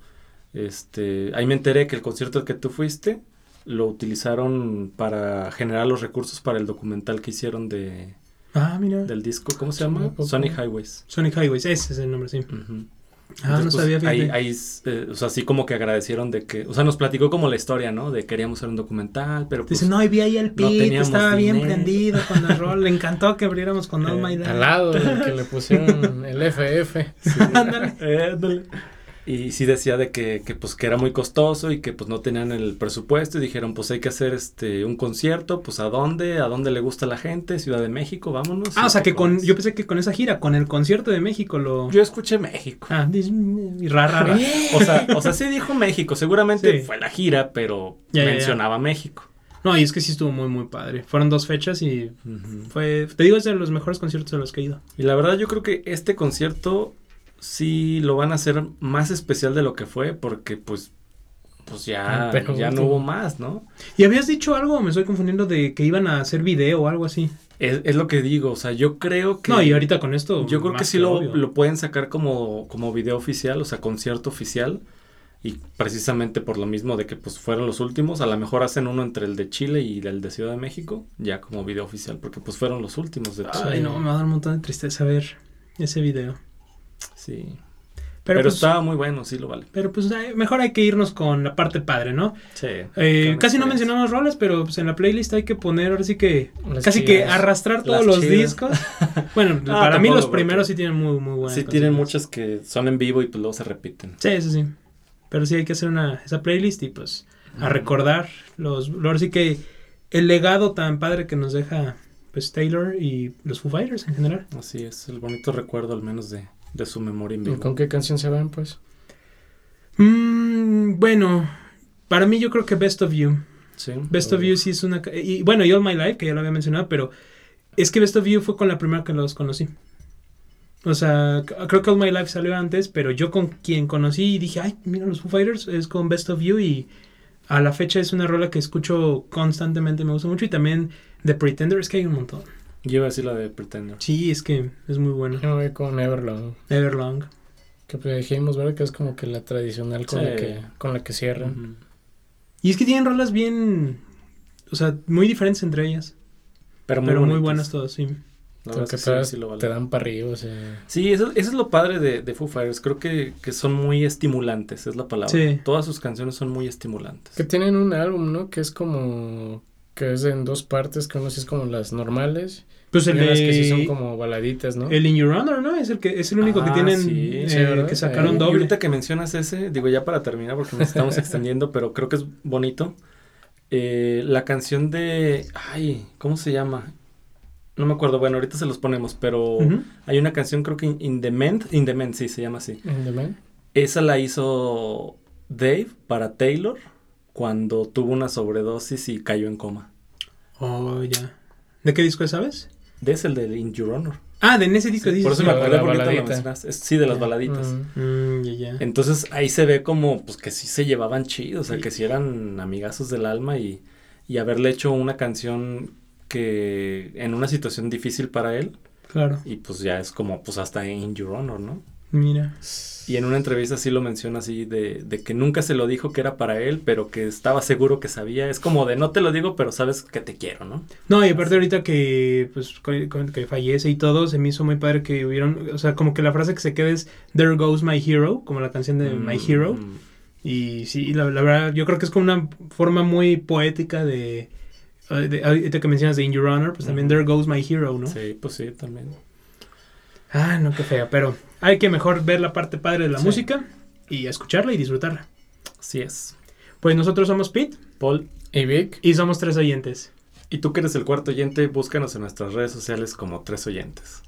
Este, ahí me enteré que el concierto al que tú fuiste lo utilizaron para generar los recursos para el documental que hicieron de
Ah, mira.
del disco, ¿cómo se
¿A
llama? Sonic Highways.
Sonic Highways, ese es el nombre, sí.
Ujú.
Ah, no
pues,
sabía, fíjate.
ahí, ahí, eh, o sea, así como que agradecieron de que, o sea, nos platicó como la historia, ¿no? De queríamos hacer un documental, pero pues,
Dice, no, y vi ahí el
no
pit,
teníamos
estaba bien
dinero".
prendido con el rol. Le encantó que abriéramos con All My
Al lado que le pusieron el FF.
Ándale.
Eh, ándale. Y sí decía de que, que, pues que era muy costoso y que pues no tenían el presupuesto y dijeron pues hay que hacer este un concierto, pues a dónde, a dónde le gusta a la gente, Ciudad de México, vámonos.
Ah, o sea, que con,
con
yo pensé que con esa gira, con el concierto de México lo...
yo escuché México.
Ah, y rara, rara.
O sea, o sea, sí dijo México, seguramente
Sí.
fue la gira, pero
Ya, ya, ya.
mencionaba México.
No, y es que sí estuvo muy, muy padre. Fueron dos fechas y
Ujú.
fue... Te digo, es de los mejores conciertos a los que he ido.
Y la verdad yo creo que este concierto sí lo van a hacer más especial de lo que fue porque pues pues ya,
Pero
ya no hubo más, ¿no?
¿Y habías dicho algo me estoy confundiendo de que iban a hacer video o algo así?
Es, es lo que digo, o sea, yo creo que...
No, y ahorita con esto...
Yo creo que sí lo, lo pueden sacar como, como video oficial, o sea, concierto oficial. Y precisamente por lo mismo de que pues fueron los últimos, a lo mejor hacen uno entre el de Chile y el de Ciudad de México, ya como video oficial, porque pues fueron los últimos de.
Ay, no, me va a dar un montón de tristeza ver ese video.
Sí.
Pero,
Pero,
pues,
estaba muy bueno, sí lo vale.
pero pues ay, mejor hay que irnos con la parte padre, ¿no?
Sí.
Eh, casi no mencionamos rolas, pero pues en la playlist hay que poner ahora sí que
Las
casi que arrastrar todos los
chidas.
discos. Bueno,
Ah,
para mí los primeros sí tienen muy muy buenas.
Sí, tienen muchas que son en vivo y pues luego se repiten.
Sí, eso sí. Pero sí hay que hacer una esa playlist y pues a recordar los ahora sí que el legado tan padre que nos deja pues Taylor y los Foo Fighters en general.
Así es, el bonito recuerdo al menos de, de su memoria en
¿Y. ¿Con qué canción se van, pues?
Mm, bueno, para mí yo creo que Best of You.
Sí.
Best of You sí es una... ca- Y bueno, y All My Life, que ya lo había mencionado, pero es que Best of You fue con la primera que los conocí. O sea, creo que All My Life salió antes, pero yo con quien conocí y dije, ay, mira los Foo Fighters, es con Best of You y a la fecha es una rola que escucho constantemente, me gusta mucho y también The Pretender, es que hay un montón.
Yo iba a decir la de Pretender.
Sí, es que es muy bueno.
Yo me voy con Everlong.
Everlong.
Que pues dijimos, ¿verdad? Que es como que la tradicional con, la, que, con la que cierran.
Y es que tienen rolas bien, o sea, muy diferentes entre ellas,
Pero muy,
pero muy
bonitas.
buenas todas, sí.
Verdad
que
sí,
todas
sí lo vale.
te dan para arriba, o sea...
Sí, eso, eso es lo padre de, de Foo Fighters. Creo que, que son muy estimulantes, es la palabra.
Sí.
Todas sus canciones son muy estimulantes.
Que tienen un álbum, ¿no? Que es como... Que es en dos partes, que uno sí es como las normales.
Pues
Y
el
que sí son como baladitas, ¿no?
El In Your Honor, ¿no? Es el que es el único que
Ah,
tienen
sí.
eh,
Sí,
que sacaron
Eh,
Y
doble.
ahorita que mencionas ese, digo ya para terminar porque nos estamos extendiendo, pero creo que es bonito. Eh, la canción de... Ay, ¿cómo se llama? No me acuerdo, bueno, ahorita se los ponemos, pero hay una canción creo que In- In the Ment, In the Ment, sí, se llama así.
In the Man.
Esa la hizo Dave para Taylor cuando tuvo una sobredosis y cayó en coma.
Oh, ya. ¿De qué disco es, sabes?
De es el de In Your Honor.
Ah, de en ese disco
Sí,
dices.
por eso me acordé porque ahorita lo mencionaste. Sí, de las baladitas.
Mm.
Mm.
Entonces ahí se ve como pues que sí se llevaban chido, o sea, que sí eran amigazos del alma y, y haberle hecho una canción que en una situación difícil para él
Claro.
y pues ya es como pues hasta In Your Honor, ¿no?
Mira.
Y en una entrevista sí lo menciona así de, de que nunca se lo dijo que era para él, pero que estaba seguro que sabía. Es como de no te lo digo, pero sabes que te quiero, ¿no?
No, y aparte ahorita que pues que fallece y todo, se me hizo muy padre que hubieron, o sea, como que la frase que se queda es There goes my hero, como la canción de My
Mm,
Hero.
mm.
Y sí, la, la verdad, yo creo que es como una forma muy poética de, de ahorita que mencionas de In Your Honor, pues también. There goes my hero, ¿no?
Sí, pues sí, también.
Ah, no, qué feo, pero hay que mejor ver la parte padre de la
Sí.
música y escucharla y disfrutarla.
Así es.
Pues nosotros somos Pete
Paul,
Y Vic,
y somos tres oyentes.
y tú que eres el cuarto oyente, búscanos en nuestras redes sociales como tres oyentes.